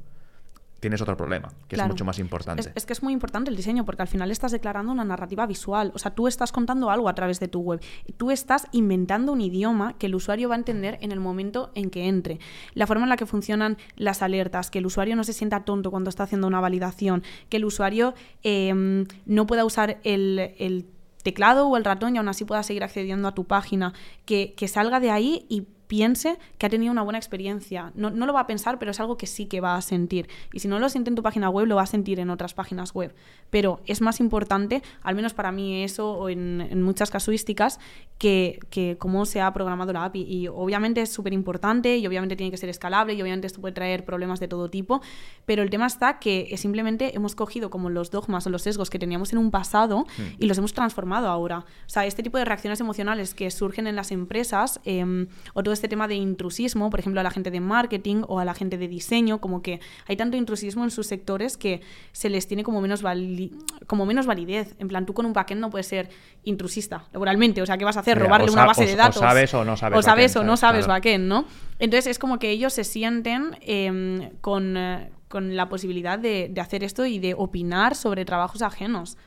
tienes otro problema, que es mucho más importante. Es, que es muy importante el diseño, porque al final estás declarando una narrativa visual. O sea, tú estás contando algo a través de tu web. Tú estás inventando un idioma que el usuario va a entender en el momento en que entre. La forma en la que funcionan las alertas, que el usuario no se sienta tonto cuando está haciendo una validación, que el usuario em, no pueda usar el, teclado o el ratón y aún así pueda seguir accediendo a tu página, que, que salga de ahí y piense que ha tenido una buena experiencia. No, lo va a pensar, pero es algo que sí que va a sentir. Y si no lo siente en tu página web, lo va a sentir en otras páginas web. Pero es más importante, al menos para mí eso, o en, muchas casuísticas, que, que, cómo se ha programado la API. Y obviamente es súper importante, y obviamente tiene que ser escalable, y obviamente esto puede traer problemas de todo tipo, pero el tema está que simplemente hemos cogido como los dogmas o los sesgos que teníamos en un pasado hmm. y los hemos transformado ahora. O sea, este tipo de reacciones emocionales que surgen en las empresas, em, o todo este este tema de intrusismo, por ejemplo, a la gente de marketing o a la gente de diseño, como que hay tanto intrusismo en sus sectores que se les tiene como menos, como menos validez. En plan, tú con un backend no puedes ser intrusista laboralmente. O sea, ¿qué vas a hacer? ¿Robarle una base de datos? O sabes o no sabes. O sabes o no sabes backend, ¿no? Entonces es como que ellos se sienten em, con, con, la posibilidad de, de hacer esto y de opinar sobre trabajos ajenos.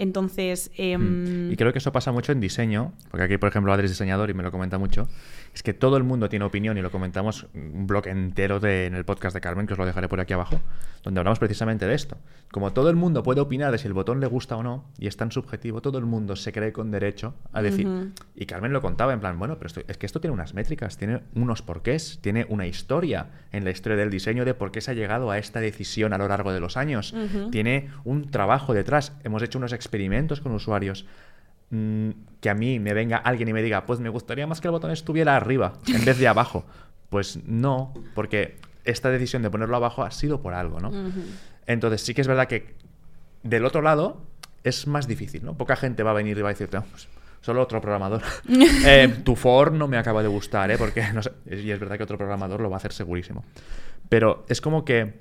Entonces... em, Y creo que eso pasa mucho en diseño, porque aquí, por ejemplo, Adri es diseñador y me lo comenta mucho. Es que todo el mundo tiene opinión y lo comentamos un blog entero de- en el podcast de Carmen, que os lo dejaré por aquí abajo, donde hablamos precisamente de esto. Como todo el mundo puede opinar de si el botón le gusta o no, y es tan subjetivo, todo el mundo se cree con derecho a decir. Ujú. Y Carmen lo contaba en plan, bueno, pero esto- es que esto tiene unas métricas, tiene unos porqués, tiene una historia en la historia del diseño de por qué se ha llegado a esta decisión a lo largo de los años. Ujú. Tiene un trabajo detrás. Hemos hecho unos experimentos con usuarios. Mm, que a mí me venga alguien y me diga, pues me gustaría más que el botón estuviera arriba en vez de abajo. (laughs) Pues no, porque esta decisión de ponerlo abajo ha sido por algo, ¿no? Entonces sí que es verdad que del otro lado es más difícil, ¿no? Poca gente va a venir y va a decirte, "No, pues, solo otro programador. (laughs) Eh, tu for no me acaba de gustar, ¿eh? Porque, no sé, y es verdad que otro programador lo va a hacer segurísimo. Pero es como que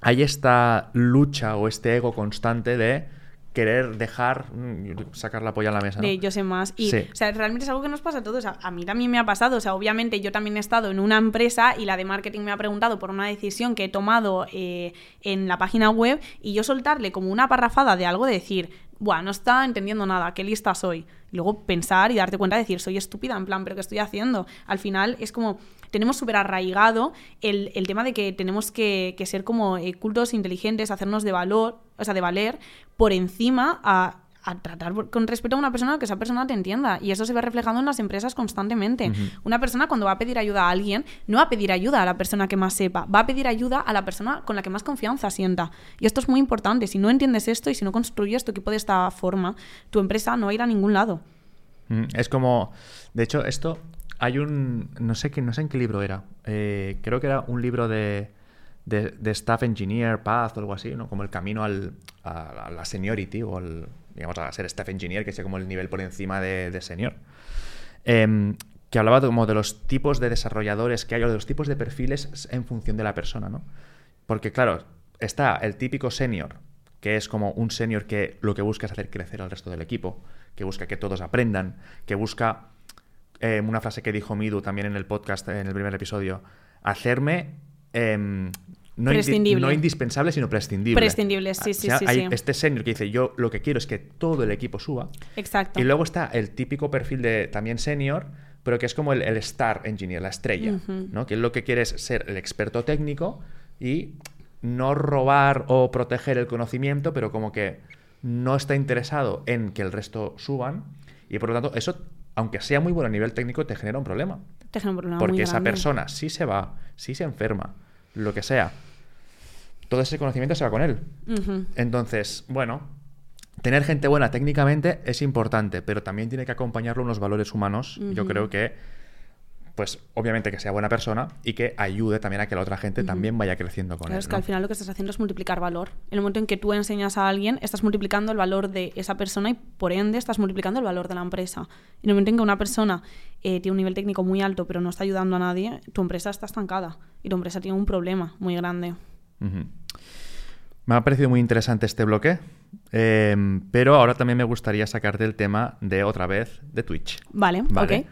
hay esta lucha o este ego constante de querer dejar, mm, sacar la polla a la mesa, ¿no? de yo sé más. Y, Sí. o sea, realmente es algo que nos pasa a todos. A, a mí también me ha pasado. O sea, obviamente yo también he estado en una empresa y la de marketing me ha preguntado por una decisión que he tomado eh, en la página web y yo soltarle como una parrafada de algo de decir, Buah, no está entendiendo nada, qué lista soy. Y luego pensar y darte cuenta de decir, soy estúpida, en plan, pero ¿qué estoy haciendo? Al final es como, tenemos súper arraigado el, el tema de que tenemos que, que ser como eh, cultos, inteligentes, hacernos de valor, o sea, de valer, por encima a, a tratar por- con respeto a una persona que esa persona te entienda. Y eso se ve reflejado en las empresas constantemente. Una persona cuando va a pedir ayuda a alguien, no va a pedir ayuda a la persona que más sepa, va a pedir ayuda a la persona con la que más confianza sienta. Y esto es muy importante. Si no entiendes esto y si no construyes tu equipo de esta forma, tu empresa no va a ir a ningún lado. Mm, Es como, de hecho, esto hay un, no sé qué, no sé en qué libro era. Eh, creo que era un libro de, de, de staff engineer path o algo así, ¿no? Como el camino al, a, la seniority o al, digamos, a ser staff engineer, que sea como el nivel por encima de, de senior. Em, que hablaba de, como de los tipos de desarrolladores que hay o de los tipos de perfiles en función de la persona, ¿no? Porque claro, está el típico senior, que es como un senior que lo que busca es hacer crecer al resto del equipo, que busca que todos aprendan, que busca, eh, una frase que dijo Midu también en el podcast, en el primer episodio, hacerme em, no, indi- Prescindible. no indispensable, sino prescindible. Prescindible, sí, O sí, sea, sí, Hay sí. este senior que dice, yo lo que quiero es que todo el equipo suba, Exacto. y luego está el típico perfil de también senior, pero que es como el, el star engineer, la estrella, Ujú. ¿no? Que lo que quiere es ser el experto técnico y no robar o proteger el conocimiento, pero como que no está interesado en que el resto suban y por lo tanto eso, aunque sea muy bueno a nivel técnico, te genera un problema. Te genera un problema Porque muy esa grande. persona, si se va, si se enferma, lo que sea, todo ese conocimiento se va con él. Entonces, bueno, tener gente buena técnicamente es importante, pero también tiene que acompañarlo unos valores humanos. Yo creo que, pues, obviamente que sea buena persona y que ayude también a que la otra gente también vaya creciendo con Claro, él. es que ¿no? al final lo que estás haciendo es multiplicar valor. En el momento en que tú enseñas a alguien, estás multiplicando el valor de esa persona y por ende estás multiplicando el valor de la empresa. En el momento en que una persona eh, tiene un nivel técnico muy alto pero no está ayudando a nadie, tu empresa está estancada y tu empresa tiene un problema muy grande. Me ha parecido muy interesante este bloque, em, pero ahora también me gustaría sacarte el tema de otra vez de Twitch. Vale, Vale. ok.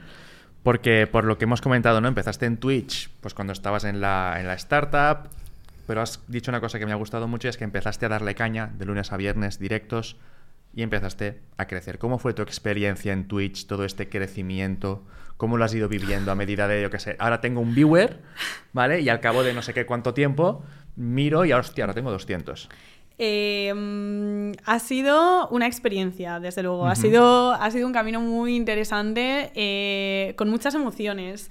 Porque por lo que hemos comentado, ¿no? Empezaste en Twitch, pues cuando estabas en la, en la startup, pero has dicho una cosa que me ha gustado mucho y es que empezaste a darle caña de lunes a viernes directos y empezaste a crecer. ¿Cómo fue tu experiencia en Twitch, todo este crecimiento? ¿Cómo lo has ido viviendo a medida de, yo qué sé, ahora tengo un viewer, ¿vale? Y al cabo de no sé qué cuánto tiempo, miro y ahora, hostia, ahora tengo 200. Eh, mm, ha sido una experiencia, desde luego. ha, sido, ha sido un camino muy interesante, eh, con muchas emociones.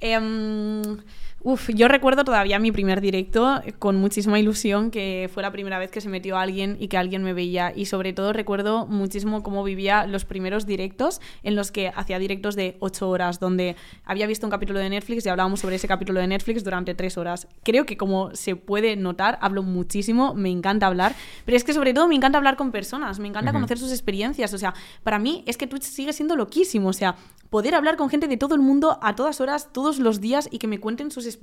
Em, uf, yo recuerdo todavía mi primer directo eh, con muchísima ilusión, que fue la primera vez que se metió alguien y que alguien me veía. Y sobre todo recuerdo muchísimo cómo vivía los primeros directos, en los que hacía directos de 8 horas, donde había visto un capítulo de Netflix y hablábamos sobre ese capítulo de Netflix durante 3 horas. Creo que como se puede notar, hablo muchísimo, me encanta hablar, pero es que sobre todo me encanta hablar con personas, me encanta Ujú. conocer sus experiencias. O sea, para mí es que Twitch sigue siendo loquísimo. O sea, poder hablar con gente de todo el mundo a todas horas, todos los días y que me cuenten sus experiencias,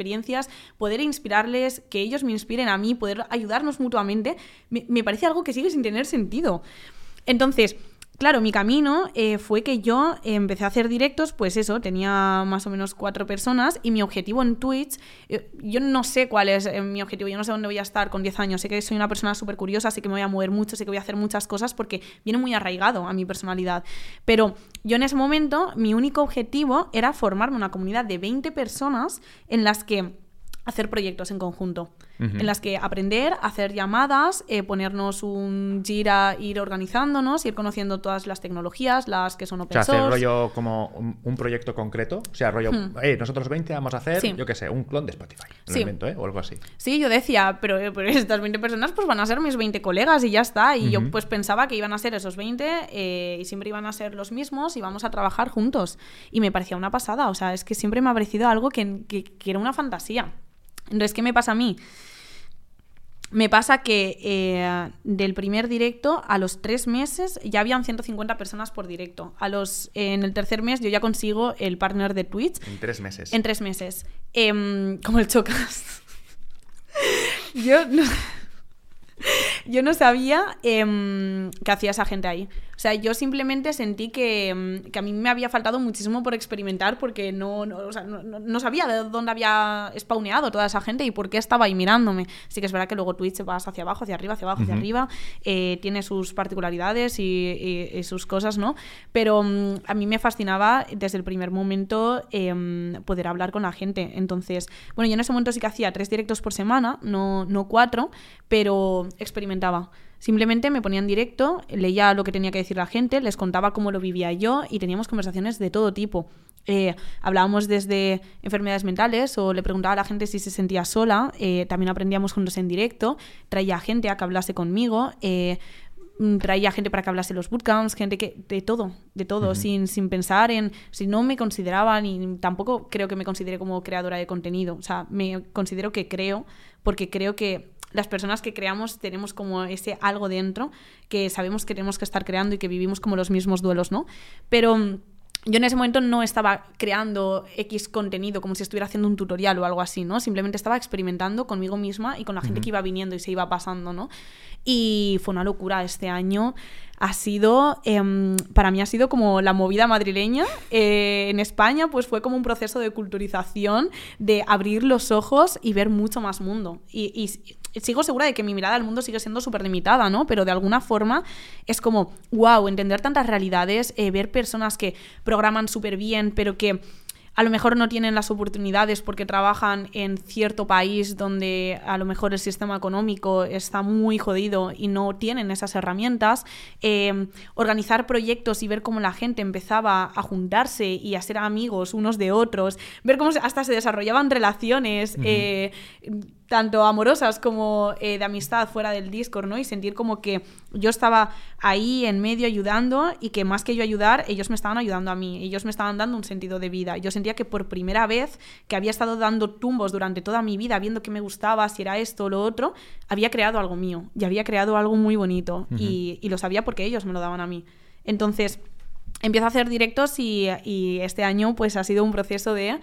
poder inspirarles, que ellos me inspiren a mí, poder ayudarnos mutuamente, me, me parece algo que sigue sin tener sentido. Entonces, claro, mi camino eh, fue que yo empecé a hacer directos, pues eso, tenía más o menos cuatro personas y mi objetivo en Twitch, eh, yo no sé cuál es eh, mi objetivo, yo no sé dónde voy a estar con 10 años, sé que soy una persona súper curiosa, sé que me voy a mover mucho, sé que voy a hacer muchas cosas porque viene muy arraigado a mi personalidad. Pero yo en ese momento, mi único objetivo era formarme una comunidad de 20 personas en las que hacer proyectos en conjunto, en las que aprender, hacer llamadas, eh, ponernos un Jira, ir organizándonos, ir conociendo todas las tecnologías, las que son open o sea, source. hacer rollo como un, proyecto concreto, o sea, rollo, eh, nosotros 20 vamos a hacer, yo qué sé, un clon de Spotify, lo invento, ¿eh? o algo así. Sí, yo decía, pero, pero, estas 20 personas pues van a ser mis 20 colegas y ya está, y yo pues pensaba que iban a ser esos 20 eh, y siempre iban a ser los mismos y vamos a trabajar juntos. Y me parecía una pasada, o sea, es que siempre me ha parecido algo que, que era una fantasía. Entonces, ¿qué me pasa a mí? Me pasa que eh, del primer directo a los tres meses ya habían 150 personas por directo. A los, en el tercer mes yo ya consigo el partner de Twitch. En tres meses. En tres meses. Em, como el chocas. (laughs) yo no, (laughs) yo no sabía em, qué hacía esa gente ahí. O sea, yo simplemente sentí que, mm, que, a mí me había faltado muchísimo por experimentar porque no, no, o sea, no, no, sabía de dónde había spawneado toda esa gente y por qué estaba ahí mirándome. Sí que es verdad que luego Twitch vas hacia abajo, hacia arriba, hacia abajo, hacia arriba, eh, tiene sus particularidades y, y, sus cosas, ¿no? Pero um, a mí me fascinaba desde el primer momento eh, poder hablar con la gente. Entonces, bueno, yo en ese momento sí que hacía tres directos por semana, no, no cuatro, pero experimentaba. Simplemente me ponía en directo, leía lo que tenía que decir la gente, les contaba cómo lo vivía yo y teníamos conversaciones de todo tipo. Eh, hablábamos desde enfermedades mentales o le preguntaba a la gente si se sentía sola, eh, también aprendíamos juntos en directo, traía gente a que hablase conmigo, eh, mm, traía gente para que hablase los bootcamps, gente que de todo, de todo, sin, sin pensar en si no me consideraba ni tampoco creo que me considere como creadora de contenido, o sea, me considero que creo porque creo que las personas que creamos tenemos como ese algo dentro que sabemos que tenemos que estar creando y que vivimos como los mismos duelos, ¿no? Pero mm, yo en ese momento no estaba creando X contenido como si estuviera haciendo un tutorial o algo así, ¿no? Simplemente estaba experimentando conmigo misma y con la gente que iba viniendo y se iba pasando, ¿no? Y fue una locura este año. Ha sido, em, para mí ha sido como la movida madrileña. Eh, en España, pues fue como un proceso de culturización, de abrir los ojos y ver mucho más mundo. y, y sigo segura de que mi mirada al mundo sigue siendo súper limitada, ¿no? Pero de alguna forma es como, wow, entender tantas realidades, eh, ver personas que programan súper bien, pero que a lo mejor no tienen las oportunidades porque trabajan en cierto país donde a lo mejor el sistema económico está muy jodido y no tienen esas herramientas, em, organizar proyectos y ver cómo la gente empezaba a juntarse y a ser amigos unos de otros, ver cómo hasta se desarrollaban relaciones tanto amorosas como eh, de amistad fuera del Discord, ¿no? Y sentir como que yo estaba ahí en medio ayudando y que más que yo ayudar, ellos me estaban ayudando a mí, ellos me estaban dando un sentido de vida. Yo sentía que por primera vez que había estado dando tumbos durante toda mi vida, viendo qué me gustaba, si era esto o lo otro, había creado algo mío y había creado algo muy bonito y, lo sabía porque ellos me lo daban a mí. Entonces, empiezo a hacer directos y, y este año pues ha sido un proceso de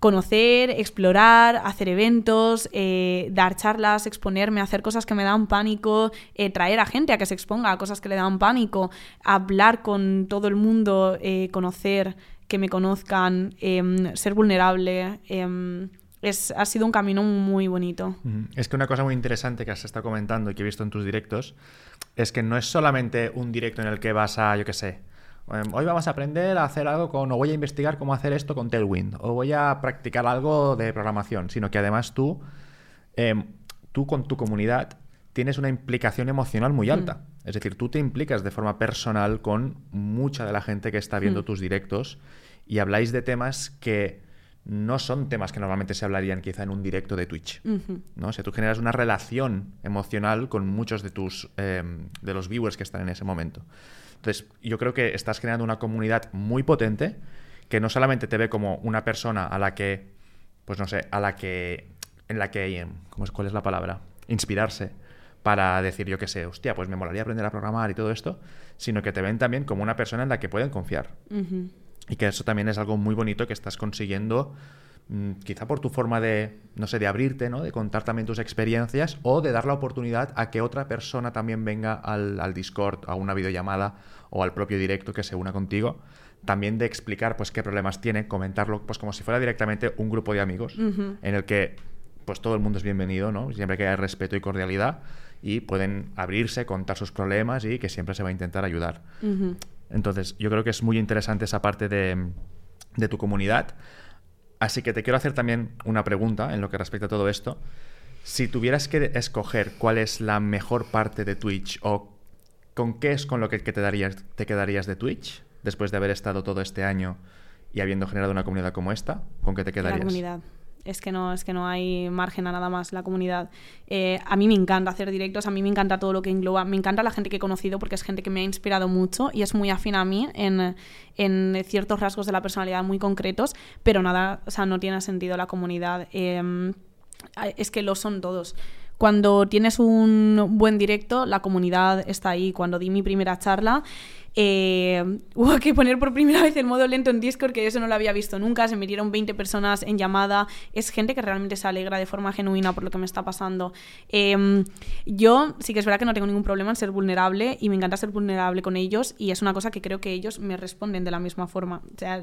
conocer, explorar, hacer eventos, eh, dar charlas, exponerme, hacer cosas que me dan pánico, eh, traer a gente a que se exponga a cosas que le dan pánico, hablar con todo el mundo, eh, conocer, que me conozcan, em, ser vulnerable. Em, es, ha sido un camino muy bonito. Es que una cosa muy interesante que has estado comentando y que he visto en tus directos es que no es solamente un directo en el que vas a, yo qué sé, hoy vamos a aprender a hacer algo con, o voy a investigar cómo hacer esto con Tailwind, o voy a practicar algo de programación, sino que además tú, em, tú con tu comunidad tienes una implicación emocional muy alta. Mm. Es decir, tú te implicas de forma personal con mucha de la gente que está viendo mm. tus directos y habláis de temas que no son temas que normalmente se hablarían quizá en un directo de Twitch. ¿no? O sea, tú generas una relación emocional con muchos de tus em, de los viewers que están en ese momento. Entonces, yo creo que estás creando una comunidad muy potente que no solamente te ve como una persona a la que, pues no sé, a la que, en la que, ¿cómo es, ¿cuál es la palabra? Inspirarse para decir, yo qué sé, hostia, pues me molaría aprender a programar y todo esto, sino que te ven también como una persona en la que pueden confiar. Y que eso también es algo muy bonito que estás consiguiendo quizá por tu forma de, no sé, de abrirte, ¿no? De contar también tus experiencias o de dar la oportunidad a que otra persona también venga al, al Discord, a una videollamada o al propio directo que se una contigo también de explicar pues qué problemas tiene, comentarlo pues como si fuera directamente un grupo de amigos en el que pues todo el mundo es bienvenido, ¿no? Siempre que haya respeto y cordialidad y pueden abrirse, contar sus problemas y que siempre se va a intentar ayudar. Entonces, yo creo que es muy interesante esa parte de, de, tu comunidad. Así que te quiero hacer también una pregunta en lo que respecta a todo esto. Si tuvieras que escoger cuál es la mejor parte de Twitch o con qué es con lo que, te, darías, te quedarías de Twitch, después de haber estado todo este año y habiendo generado una comunidad como esta, ¿con qué te quedarías? La comunidad. Es que no, es que no hay margen a nada más la comunidad. Eh, a mí me encanta hacer directos, a mí me encanta todo lo que engloba, me encanta la gente que he conocido porque es gente que me ha inspirado mucho y es muy afín a mí en, en ciertos rasgos de la personalidad muy concretos, pero nada, o sea, no tiene sentido la comunidad. Em, es que lo son todos. Cuando tienes un buen directo, la comunidad está ahí. Cuando di mi primera charla, eh, (laughs) hubo que poner por primera vez el modo lento en Discord, que eso no lo había visto nunca. Se metieron 20 personas en llamada. Es gente que realmente se alegra de forma genuina por lo que me está pasando. Em, yo sí que es verdad que no tengo ningún problema en ser vulnerable y me encanta ser vulnerable con ellos y es una cosa que creo que ellos me responden de la misma forma.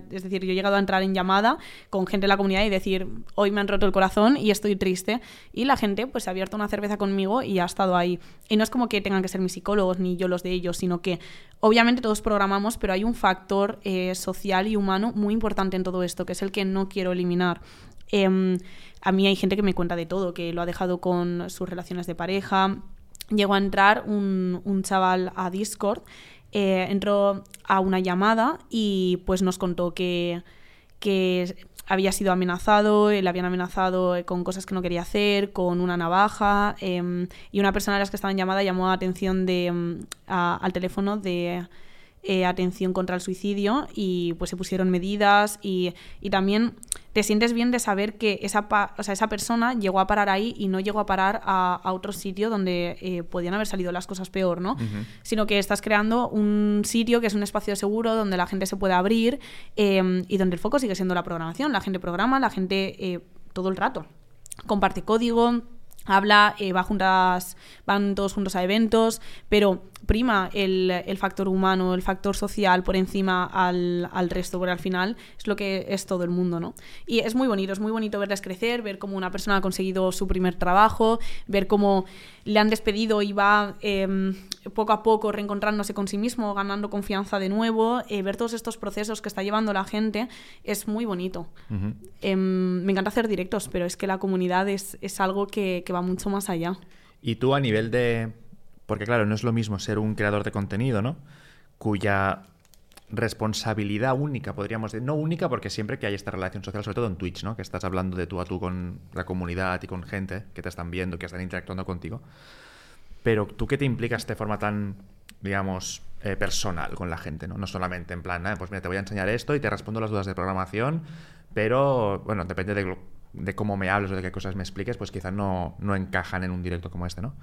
Es decir, yo he llegado a entrar en llamada con gente de la comunidad y decir, hoy me han roto el corazón y estoy triste. Y la gente pues se ha abierto una cerveza conmigo y ha estado ahí. Y no es como que tengan que ser mis psicólogos ni yo los de ellos, sino que obviamente todos programamos, pero hay un factor eh, social y humano muy importante en todo esto, que es el que no quiero eliminar. Em, a mí hay gente que me cuenta de todo, que lo ha dejado con sus relaciones de pareja. Llegó a entrar un, chaval a Discord, eh, entró a una llamada y pues nos contó que, que había sido amenazado, le habían amenazado con cosas que no quería hacer, con una navaja, em, y una persona de las que estaba en llamada llamó la atención de, em, al teléfono de eh, atención contra el suicidio y pues se pusieron medidas y, también te sientes bien de saber que esa, o sea, esa persona llegó a parar ahí y no llegó a parar a, otro sitio donde eh, podían haber salido las cosas peor, ¿no? Sino que estás creando un sitio que es un espacio seguro donde la gente se puede abrir em, y donde el foco sigue siendo la programación. La gente programa, la gente eh, todo el rato comparte código, habla, va juntas, van todos juntos a eventos, pero prima el, factor humano, el factor social por encima al, resto, porque al final es lo que es todo el mundo, ¿no? Y es muy bonito, es muy bonito verles crecer, ver cómo una persona ha conseguido su primer trabajo, ver cómo le han despedido y va em, poco a poco reencontrándose con sí mismo, ganando confianza de nuevo, eh, ver todos estos procesos que está llevando la gente, es muy bonito. Em, me encanta hacer directos, pero es que la comunidad es, algo que va mucho más allá. Y tú a nivel de porque claro, no es lo mismo ser un creador de contenido, ¿no? Cuya responsabilidad única, podríamos decir, no única porque siempre que hay esta relación social, sobre todo en Twitch, ¿no? Que estás hablando de tú a tú con la comunidad y con gente que te están viendo, que están interactuando contigo. Pero tú qué te implicas de forma tan, digamos, eh, personal con la gente, ¿no? No solamente en plan, pues mira, te voy a enseñar esto y te respondo las dudas de programación, pero bueno, depende de de cómo me hables o de qué cosas me expliques, pues quizás no, no, encajan en un directo como este, ¿no?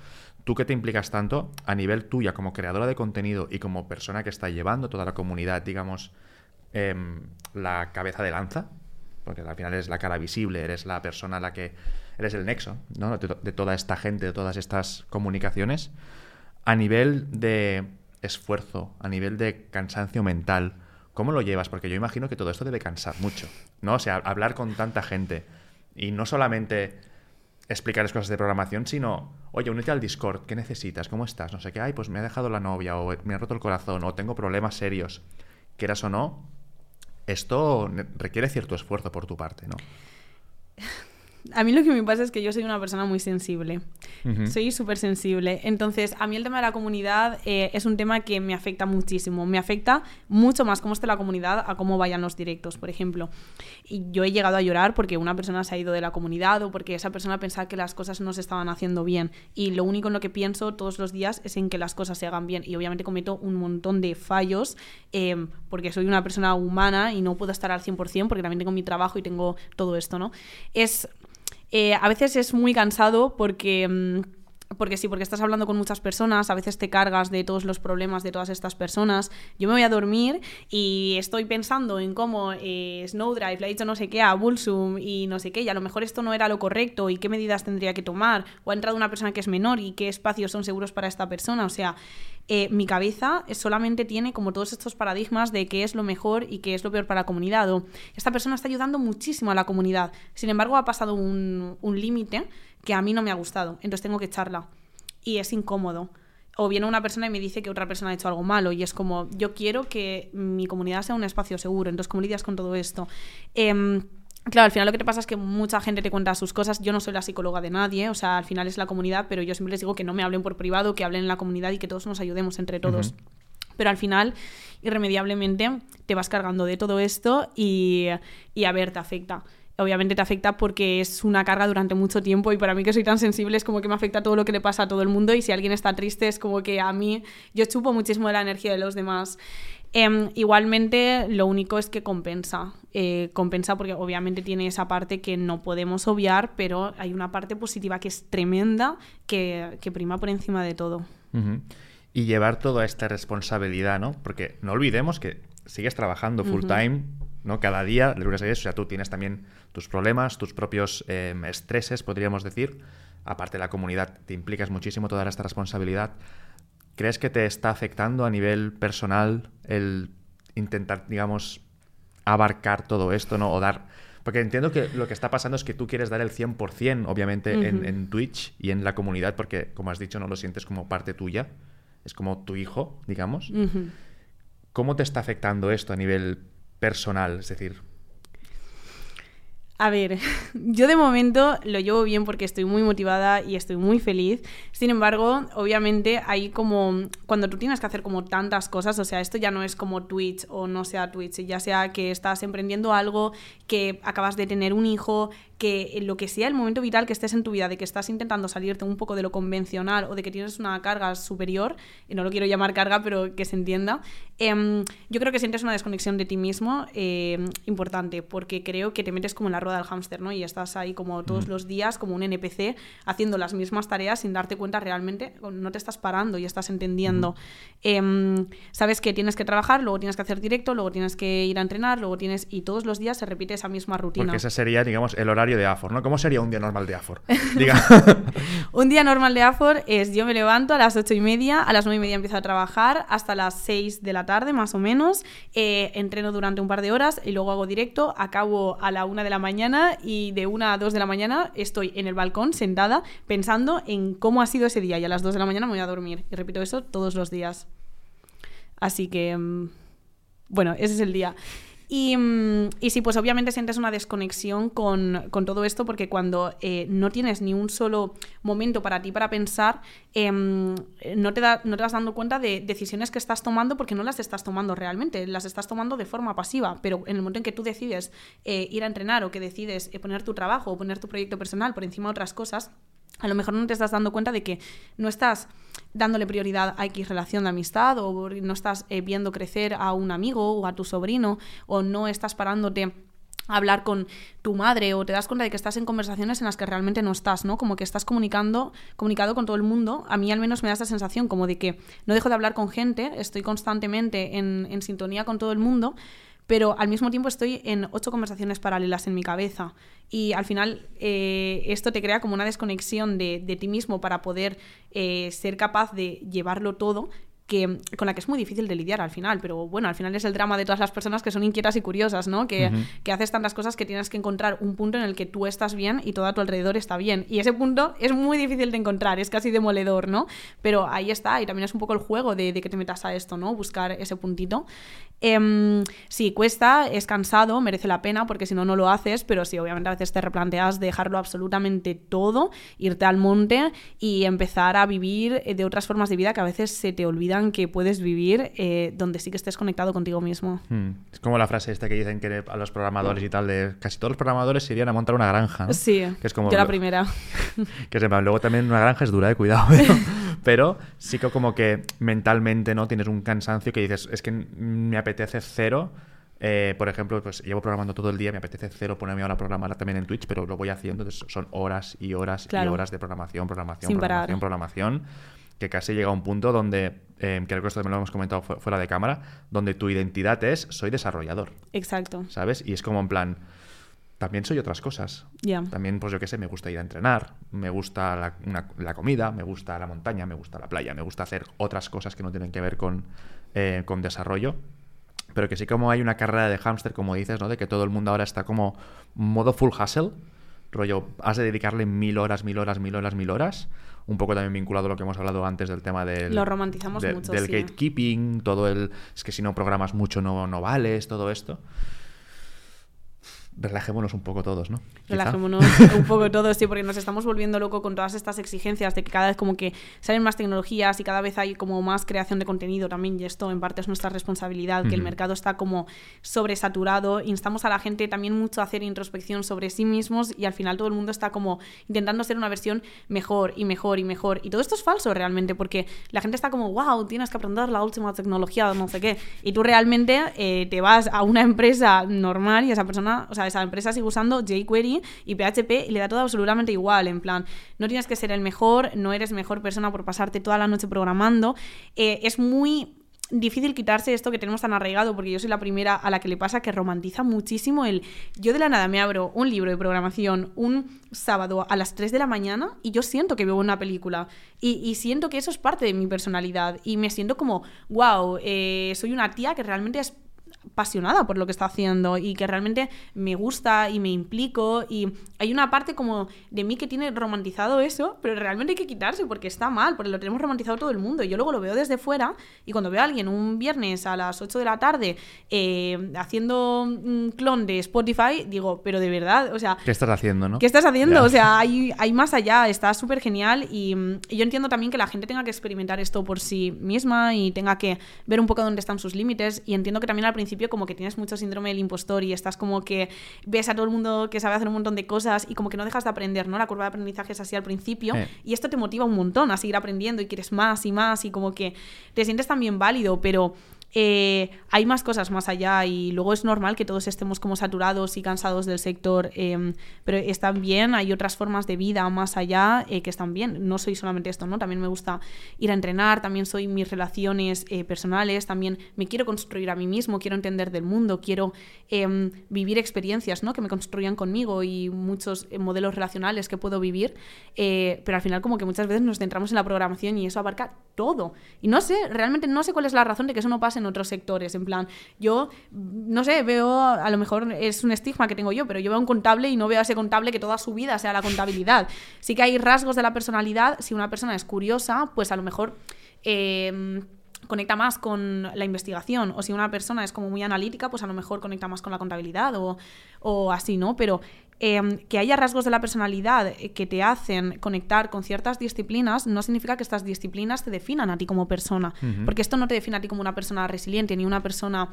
Tú que te implicas tanto a nivel tuya como creadora de contenido y como persona que está llevando toda la comunidad, digamos, em, la cabeza de lanza, porque al final eres la cara visible, eres la persona a la que eres el nexo, ¿no? De, de toda esta gente, de todas estas comunicaciones, a nivel de esfuerzo, a nivel de cansancio mental, ¿cómo lo llevas? Porque yo imagino que todo esto debe cansar mucho, ¿no? O sea, hablar con tanta gente y no solamente explicarles cosas de programación, sino, oye, únete al Discord, ¿qué necesitas? ¿Cómo estás? No sé qué, ay, pues me ha dejado la novia, o me ha roto el corazón, o tengo problemas serios. Quieras o no, esto requiere cierto esfuerzo por tu parte, ¿no? (laughs) a mí lo que me pasa es que yo soy una persona muy sensible. Soy súper sensible. Entonces, a mí el tema de la comunidad eh, es un tema que me afecta muchísimo. Me afecta mucho más cómo esté la comunidad a cómo vayan los directos, por ejemplo. Y yo he llegado a llorar porque una persona se ha ido de la comunidad o porque esa persona pensaba que las cosas no se estaban haciendo bien. Y lo único en lo que pienso todos los días es en que las cosas se hagan bien. Y obviamente cometo un montón de fallos eh, porque soy una persona humana y no puedo estar al 100% porque también tengo mi trabajo y tengo todo esto, ¿no? Es eh, a veces es muy cansado porque... Mm, porque sí, porque estás hablando con muchas personas, a veces te cargas de todos los problemas de todas estas personas. Yo me voy a dormir y estoy pensando en cómo eh, Snowdrive le ha dicho no sé qué a Bulsum y no sé qué, y a lo mejor esto no era lo correcto y qué medidas tendría que tomar, o ha entrado una persona que es menor y qué espacios son seguros para esta persona. O sea, eh, mi cabeza solamente tiene como todos estos paradigmas de qué es lo mejor y qué es lo peor para la comunidad. O esta persona está ayudando muchísimo a la comunidad. Sin embargo, ha pasado un, un límite que a mí no me ha gustado, entonces tengo que echarla. Y es incómodo. O viene una persona y me dice que otra persona ha hecho algo malo y es como, yo quiero que mi comunidad sea un espacio seguro, entonces ¿cómo lidias con todo esto? Em, Claro, al final lo que te pasa es que mucha gente te cuenta sus cosas. Yo no soy la psicóloga de nadie, o sea, al final es la comunidad, pero yo siempre les digo que no me hablen por privado, que hablen en la comunidad y que todos nos ayudemos entre todos. Pero al final, irremediablemente, te vas cargando de todo esto y, y a ver, te afecta obviamente te afecta porque es una carga durante mucho tiempo y para mí que soy tan sensible es como que me afecta todo lo que le pasa a todo el mundo y si alguien está triste es como que a mí yo chupo muchísimo de la energía de los demás. Em, igualmente, lo único es que compensa. Eh, compensa porque obviamente tiene esa parte que no podemos obviar, pero hay una parte positiva que es tremenda, que, que prima por encima de todo. Y llevar toda esta responsabilidad, ¿no? Porque no olvidemos que sigues trabajando full time, ¿no? Cada día, de lunes a o sea, tú tienes también tus problemas, tus propios em, estreses, podríamos decir. Aparte de la comunidad, te implicas muchísimo toda esta responsabilidad. ¿Crees que te está afectando a nivel personal el intentar, digamos, abarcar todo esto, ¿no? O dar... Porque entiendo que lo que está pasando es que tú quieres dar el 100%, obviamente, en, Twitch y en la comunidad, porque, como has dicho, no lo sientes como parte tuya. Es como tu hijo, digamos. ¿Cómo te está afectando esto a nivel personal? Es decir, a ver, (laughs) yo de momento lo llevo bien porque estoy muy motivada y estoy muy feliz. Sin embargo, obviamente hay como cuando tú tienes que hacer como tantas cosas, o sea, esto ya no es como Twitch o no sea Twitch, ya sea que estás emprendiendo algo, que acabas de tener un hijo, que lo que sea el momento vital que estés en tu vida, de que estás intentando salirte un poco de lo convencional o de que tienes una carga superior, y no lo quiero llamar carga, pero que se entienda, em, yo creo que sientes una desconexión de ti mismo em, importante, porque creo que te metes como en la rueda del hámster, ¿no? Y estás ahí como todos los días, como un NPC, haciendo las mismas tareas sin darte cuenta realmente, no te estás parando y estás entendiendo. Em, sabes que tienes que trabajar, luego tienes que hacer directo, luego tienes que ir a entrenar, luego tienes... Y todos los días se repite esa misma rutina. Porque ese sería, digamos, el horario de AFOR, ¿no? ¿Cómo sería un día normal de AFOR? (laughs) (laughs) un día normal de AFOR es yo me levanto a las ocho y media, a las nueve y media empiezo a trabajar hasta las 6 de la tarde más o menos, eh, entreno durante un par de horas y luego hago directo, acabo a la una de la mañana y de una a dos de la mañana estoy en el balcón sentada pensando en cómo ha sido ese día y a las dos de la mañana me voy a dormir y repito eso todos los días. Así que, mm, bueno, ese es el día. Mm, y, sí, pues obviamente sientes una desconexión con, todo esto porque cuando eh, no tienes ni un solo momento para ti para pensar, em, no, te no te vas dando cuenta de decisiones que estás tomando porque no las estás tomando realmente, las estás tomando de forma pasiva, pero en el momento en que tú decides eh, ir a entrenar o que decides eh, poner tu trabajo o poner tu proyecto personal por encima de otras cosas, a lo mejor no te estás dando cuenta de que no estás dándole prioridad a X relación de amistad o no estás eh, viendo crecer a un amigo o a tu sobrino o no estás parándote a hablar con tu madre o te das cuenta de que estás en conversaciones en las que realmente no estás, ¿no? Como que estás comunicando, comunicado con todo el mundo. A mí al menos me da esta sensación como de que no dejo de hablar con gente, estoy constantemente en, en sintonía con todo el mundo, pero al mismo tiempo estoy en ocho conversaciones paralelas en mi cabeza. Y al final eh, esto te crea como una desconexión de, ti mismo para poder eh, ser capaz de llevarlo todo con la que es muy difícil de lidiar al final, pero bueno, al final es el drama de todas las personas que son inquietas y curiosas, ¿no? Que, que, haces tantas cosas que tienes que encontrar un punto en el que tú estás bien y todo a tu alrededor está bien. Y ese punto es muy difícil de encontrar, es casi demoledor, ¿no? Pero ahí está, y también es un poco el juego de, que te metas a esto, ¿no? Buscar ese puntito. Eh, sí, cuesta, es cansado, merece la pena, porque si no, no lo haces, pero sí, obviamente a veces te replanteas dejarlo absolutamente todo, irte al monte y empezar a vivir de otras formas de vida que a veces se te olvidan que puedes vivir eh, donde sí que estés conectado contigo mismo. Hmm. Es como la frase esta que dicen que a los programadores y tal, de casi todos los programadores se irían a montar una granja. Sí, que es como yo la primera. (laughs) que sepan, luego también una granja es dura, de eh, cuidado. (laughs) Pero, sí que como que mentalmente no tienes un cansancio que dices, es que me apetece cero Eh, por ejemplo, pues llevo programando todo el día, me apetece cero ponerme ahora a programar también en Twitch, pero lo voy haciendo, entonces son horas y horas y Claro. horas de programación, programación, Sin programación, parar. programación, que casi llega a un punto donde, eh, creo que esto también lo hemos comentado fu- fuera de cámara, donde tu identidad es soy desarrollador, Exacto. ¿sabes? Y es como en plan, también soy otras cosas. Ya. También, pues yo qué sé, me gusta ir a entrenar, me gusta la, una- la comida, me gusta la montaña, me gusta la playa, me gusta hacer otras cosas que no tienen que ver con, eh, con desarrollo. Pero que sí como hay una carrera de hámster, como dices, ¿no? De que todo el mundo ahora está como modo full hustle. Rollo, has de dedicarle mil horas, mil horas, mil horas, mil horas. Un poco también vinculado a lo que hemos hablado antes del tema del... Lo romantizamos de- mucho, Del sí. gatekeeping, todo el... Es que si no programas mucho no, no vales, todo esto. Relajémonos un poco todos, ¿no? Quizá. Relajémonos (laughs) un poco todos, sí, porque nos estamos volviendo loco con todas estas exigencias de que cada vez como que salen más tecnologías y cada vez hay como más creación de contenido también, y esto en parte es nuestra responsabilidad, que el mercado está como sobresaturado, instamos a la gente también mucho a hacer introspección sobre sí mismos y al final todo el mundo está como intentando ser una versión mejor y mejor y mejor. Y todo esto es falso realmente, porque la gente está como, wow, tienes que aprender la última tecnología, no sé qué. Y tú realmente eh, te vas a una empresa normal y esa persona, o sea, esa empresa sigue usando jQuery y PHP y le da todo absolutamente igual. En plan, no tienes que ser el mejor, no eres mejor persona por pasarte toda la noche programando. Eh, es muy difícil quitarse esto que tenemos tan arraigado, porque yo soy la primera a la que le pasa que romantiza muchísimo el... Yo de la nada me abro un libro de programación un sábado a las 3 de la mañana y yo siento que veo una película y, siento que eso es parte de mi personalidad y me siento como, wow, soy una tía que realmente es apasionada por lo que está haciendo y que realmente me gusta y me implico y hay una parte como de mí que tiene romantizado eso, pero realmente hay que quitarse porque está mal, porque lo tenemos romantizado todo el mundo yo luego lo veo desde fuera y cuando veo a alguien un viernes a las 8 de la tarde eh, haciendo un clon de Spotify, digo, pero de verdad, o sea, ¿Qué estás haciendo, no? ¿Qué estás haciendo? Ya. O sea, hay, hay más allá, está súper genial y, mm, y yo entiendo también que la gente tenga que experimentar esto por sí misma y tenga que ver un poco dónde están sus límites y entiendo que también al principio como que tienes mucho síndrome del impostor y estás como que ves a todo el mundo que sabe hacer un montón de cosas y como que no dejas de aprender, ¿no? La curva de aprendizaje es así al principio Eh. y esto te motiva un montón a seguir aprendiendo y quieres más y más y como que te sientes también válido, pero eh, hay más cosas más allá y luego es normal que todos estemos como saturados y cansados del sector, eh, pero están bien, hay otras formas de vida más allá eh, que están bien. No soy solamente esto, ¿no? También me gusta ir a entrenar, también soy mis relaciones eh, personales, también me quiero construir a mí mismo, quiero entender del mundo, quiero eh, vivir experiencias, ¿no? Que me construyan conmigo y muchos eh, modelos relacionales que puedo vivir, eh, pero al final como que muchas veces nos centramos en la programación y eso abarca todo. Y no sé, realmente no sé cuál es la razón de que eso no pase en otros sectores. En plan, yo, no sé, veo, a lo mejor es un estigma que tengo yo, pero yo veo a un contable y no veo a ese contable que toda su vida sea la contabilidad. Sí que hay rasgos de la personalidad, si una persona es curiosa, pues a lo mejor... eh, conecta más con la investigación o si una persona es como muy analítica pues a lo mejor conecta más con la contabilidad o así, ¿no? Pero eh, que haya rasgos de la personalidad eh, que te hacen conectar con ciertas disciplinas no significa que estas disciplinas te definan a ti como persona, porque esto no te define a ti como una persona resiliente ni una persona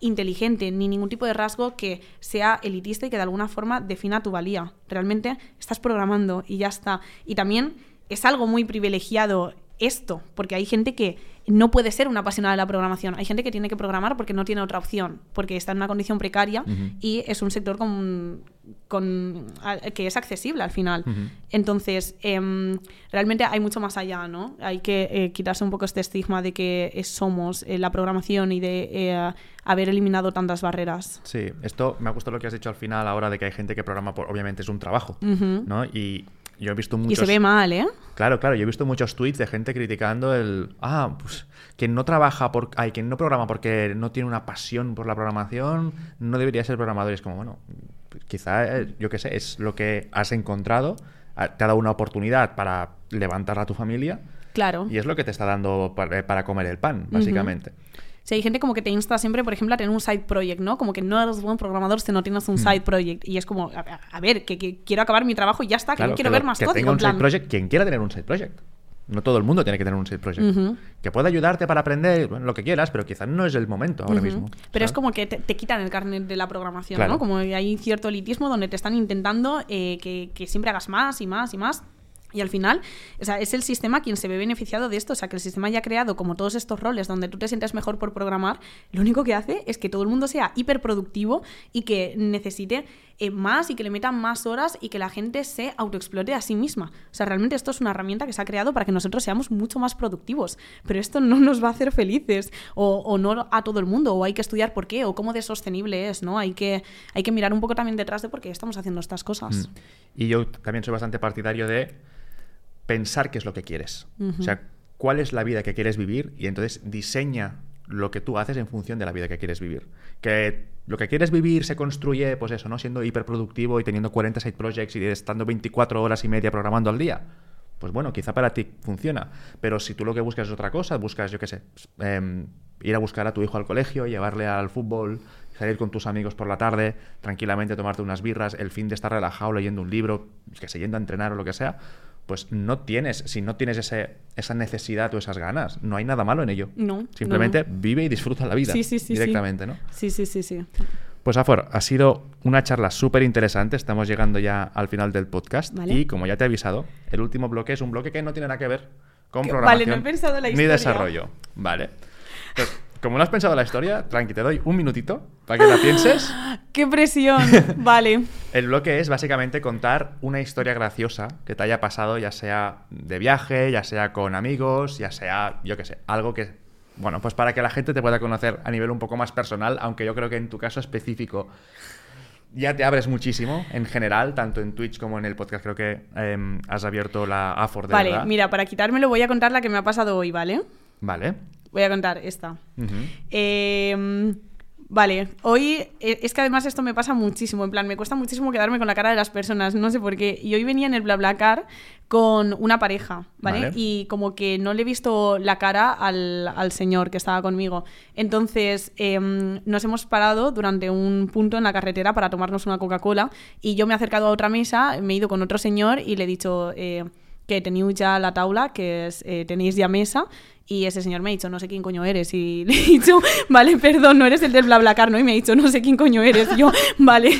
inteligente, ni ningún tipo de rasgo que sea elitista y que de alguna forma defina tu valía. Realmente estás programando y ya está. Y también es algo muy privilegiado esto, porque hay gente que no puede ser una apasionada de la programación. Hay gente que tiene que programar porque no tiene otra opción, porque está en una condición precaria y es un sector con, con- a- que es accesible al final. Entonces, em, realmente hay mucho más allá, ¿no? Hay que eh, quitarse un poco este estigma de que somos eh, la programación y de eh, haber eliminado tantas barreras. Sí, esto me ha gustado lo que has dicho al final ahora de que hay gente que programa por, obviamente es un trabajo, Ujú. ¿no? Y yo he visto Y muchos... se ve mal, ¿eh? Claro, claro, yo he visto muchos tweets de gente criticando el... Ah, pues quien no trabaja por... Ay, quien no programa porque no tiene una pasión por la programación, no debería ser programador. Y es como, bueno, quizá, eh, yo qué sé, es lo que has encontrado, te ha dado una oportunidad para levantar a tu familia Claro. y es lo que te está dando para, para comer el pan, básicamente. Sí, hay gente como que te insta siempre, por ejemplo, a tener un side project, ¿no? Como que no eres buen programador si no tienes un side project. Y es como, a, ver, que, que quiero acabar mi trabajo y ya está, que Claro, no quiero que ver más que código. tenga un plan. side project, quien quiera tener un side project. No todo el mundo tiene que tener un side project. Que pueda ayudarte para aprender bueno, lo que quieras, pero quizás no es el momento ahora mismo. Pero es como que te, te quitan el carnet de la programación, Claro. ¿no? Como hay cierto elitismo donde te están intentando eh, que, que siempre hagas más y más y más. Y al final, o sea, es el sistema quien se ve beneficiado de esto. O sea, que el sistema ya ha creado como todos estos roles donde tú te sientes mejor por programar, lo único que hace es que todo el mundo sea hiperproductivo y que necesite eh, más y que le metan más horas y que la gente se autoexplote a sí misma. O sea, realmente esto es una herramienta que se ha creado para que nosotros seamos mucho más productivos. Pero esto no nos va a hacer felices o, o no a todo el mundo. O hay que estudiar por qué o cómo de sostenible es, ¿no? Hay que, hay que mirar un poco también detrás de por qué estamos haciendo estas cosas. Mm. Y yo también soy bastante partidario de pensar qué es lo que quieres. O sea, cuál es la vida que quieres vivir y entonces diseña lo que tú haces en función de la vida que quieres vivir. Que lo que quieres vivir se construye, pues eso, ¿no? Siendo hiperproductivo y teniendo 40 side projects y estando 24 horas y media programando al día. Pues bueno, quizá para ti funciona. Pero si tú lo que buscas es otra cosa, buscas, yo qué sé, em, ir a buscar a tu hijo al colegio, llevarle al fútbol, salir con tus amigos por la tarde, tranquilamente tomarte unas birras, el fin de estar relajado leyendo un libro, que se yendo a entrenar o lo que sea, pues no tienes, si no tienes ese, esa necesidad o esas ganas, no hay nada malo en ello. No. Simplemente no, no. vive y disfruta la vida Sí, sí, sí, directamente, sí. ¿no? Sí, sí, sí, sí. Pues Afor, ha sido una charla súper interesante. Estamos llegando ya al final del podcast. Vale. Y como ya te he avisado, el último bloque es un bloque que no tiene nada que ver con Que- programación vale, no he pensado la ni historia. desarrollo. Vale. Pues, como no has pensado la historia, tranqui, te doy un minutito para que la pienses. (laughs) ¡Qué presión! (laughs) vale. El bloque es básicamente contar una historia graciosa que te haya pasado, ya sea de viaje, ya sea con amigos, ya sea, yo qué sé, algo que, bueno, pues para que la gente te pueda conocer a nivel un poco más personal, aunque yo creo que en tu caso específico ya te abres muchísimo en general, tanto en Twitch como en el podcast. Creo que em, has abierto la AFOR de Vale, verdad. mira, para quitármelo voy a contar la que me ha pasado hoy, ¿vale? Vale. Voy a contar esta. Eh, vale, hoy eh, es que además esto me pasa muchísimo, en plan, me cuesta muchísimo quedarme con la cara de las personas, no sé por qué. Y hoy venía en el BlaBlaCar con una pareja, ¿vale? Vale. Y como que no le he visto la cara al, al señor que estaba conmigo. Entonces em, nos hemos parado durante un punto en la carretera para tomarnos una Coca-Cola y yo me he acercado a otra mesa, me he ido con otro señor y le he dicho... eh, que tenéis ya la taula, que es, eh, tenéis ya mesa, y ese señor me ha dicho, no sé quién coño eres, y le (laughs) he dicho, vale, perdón, no eres el del BlaBlaCar, ¿no? Y me ha dicho, no sé quién coño eres, y yo, (laughs) vale,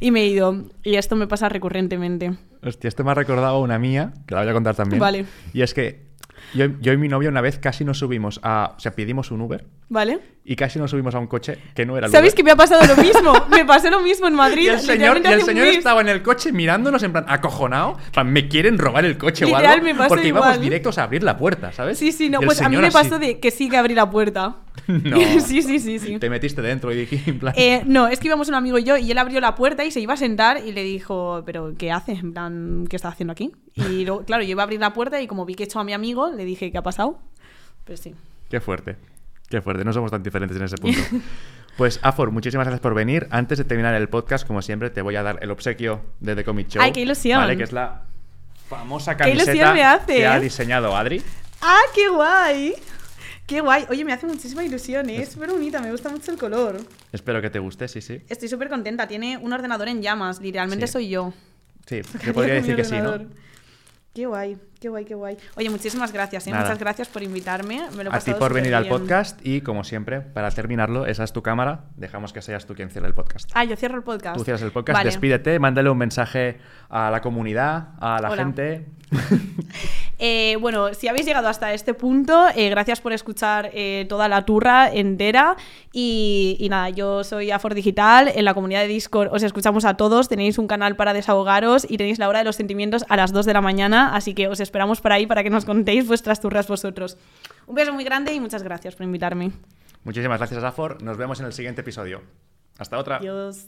y me he ido. Y esto me pasa recurrentemente. Hostia, esto me ha recordado una mía, que la voy a contar también. Vale. Y es que yo, yo y mi novia una vez casi nos subimos a... O sea, pedimos un Uber ¿Vale? y casi nos subimos a un coche que no era el ¿Sabéis Uber. que me ha pasado lo mismo? (laughs) Me pasó lo mismo en Madrid. Y el señor, y el señor estaba en el coche mirándonos en plan acojonado. En plan, me quieren robar el coche o Literal, algo. me pasó porque íbamos directos a abrir la puerta, ¿sabes? Sí, sí, no, pues a mí me así, pasó de que sí que abrí la puerta. (laughs) No. (laughs) sí, sí, sí, sí. Te metiste dentro y dije, en plan. Eh, no, es que íbamos un amigo y yo y él abrió la puerta y se iba a sentar y le dijo, pero ¿qué hace? En plan, ¿qué está haciendo aquí? Y luego, claro, yo iba a abrir la puerta y como vi que he hecho a mi amigo, le dije, ¿qué ha pasado? Pues sí. Qué fuerte. Qué fuerte. No somos tan diferentes en ese punto. (laughs) Pues, Afor, muchísimas gracias por venir. Antes de terminar el podcast, como siempre, te voy a dar el obsequio de The Comic Show. Ay, qué ilusión. Vale, que es la famosa camiseta que ha diseñado Adri. ¡Ah, qué guay! ¡Qué guay! Oye, me hace muchísima ilusión, ¿eh? es súper bonita, me gusta mucho el color. Espero que te guste, sí, sí. Estoy súper contenta, tiene un ordenador en llamas, literalmente Sí. soy yo. Sí, (laughs) yo podría decir que sí, ¿no? Qué guay, qué guay, qué guay. Oye, muchísimas gracias, ¿eh? Muchas gracias por invitarme. Me lo he A ti por venir al podcast y, como siempre, para terminarlo, esa es tu cámara. Dejamos que seas tú quien cierre el podcast. Ah, yo cierro el podcast. Tú cierras el podcast, Vale. despídete, mándale un mensaje a la comunidad, a la Hola. gente. (laughs) Eh, bueno, si habéis llegado hasta este punto, eh, gracias por escuchar eh, toda la turra entera. Y, y nada, yo soy Afor Digital. En la comunidad de Discord os escuchamos a todos. Tenéis un canal para desahogaros y tenéis la hora de los sentimientos a las 2 de la mañana. Así que os esperamos por ahí para que nos contéis vuestras turras vosotros. Un beso muy grande y muchas gracias por invitarme. Muchísimas gracias, Afor. Nos vemos en el siguiente episodio. Hasta otra. Adiós.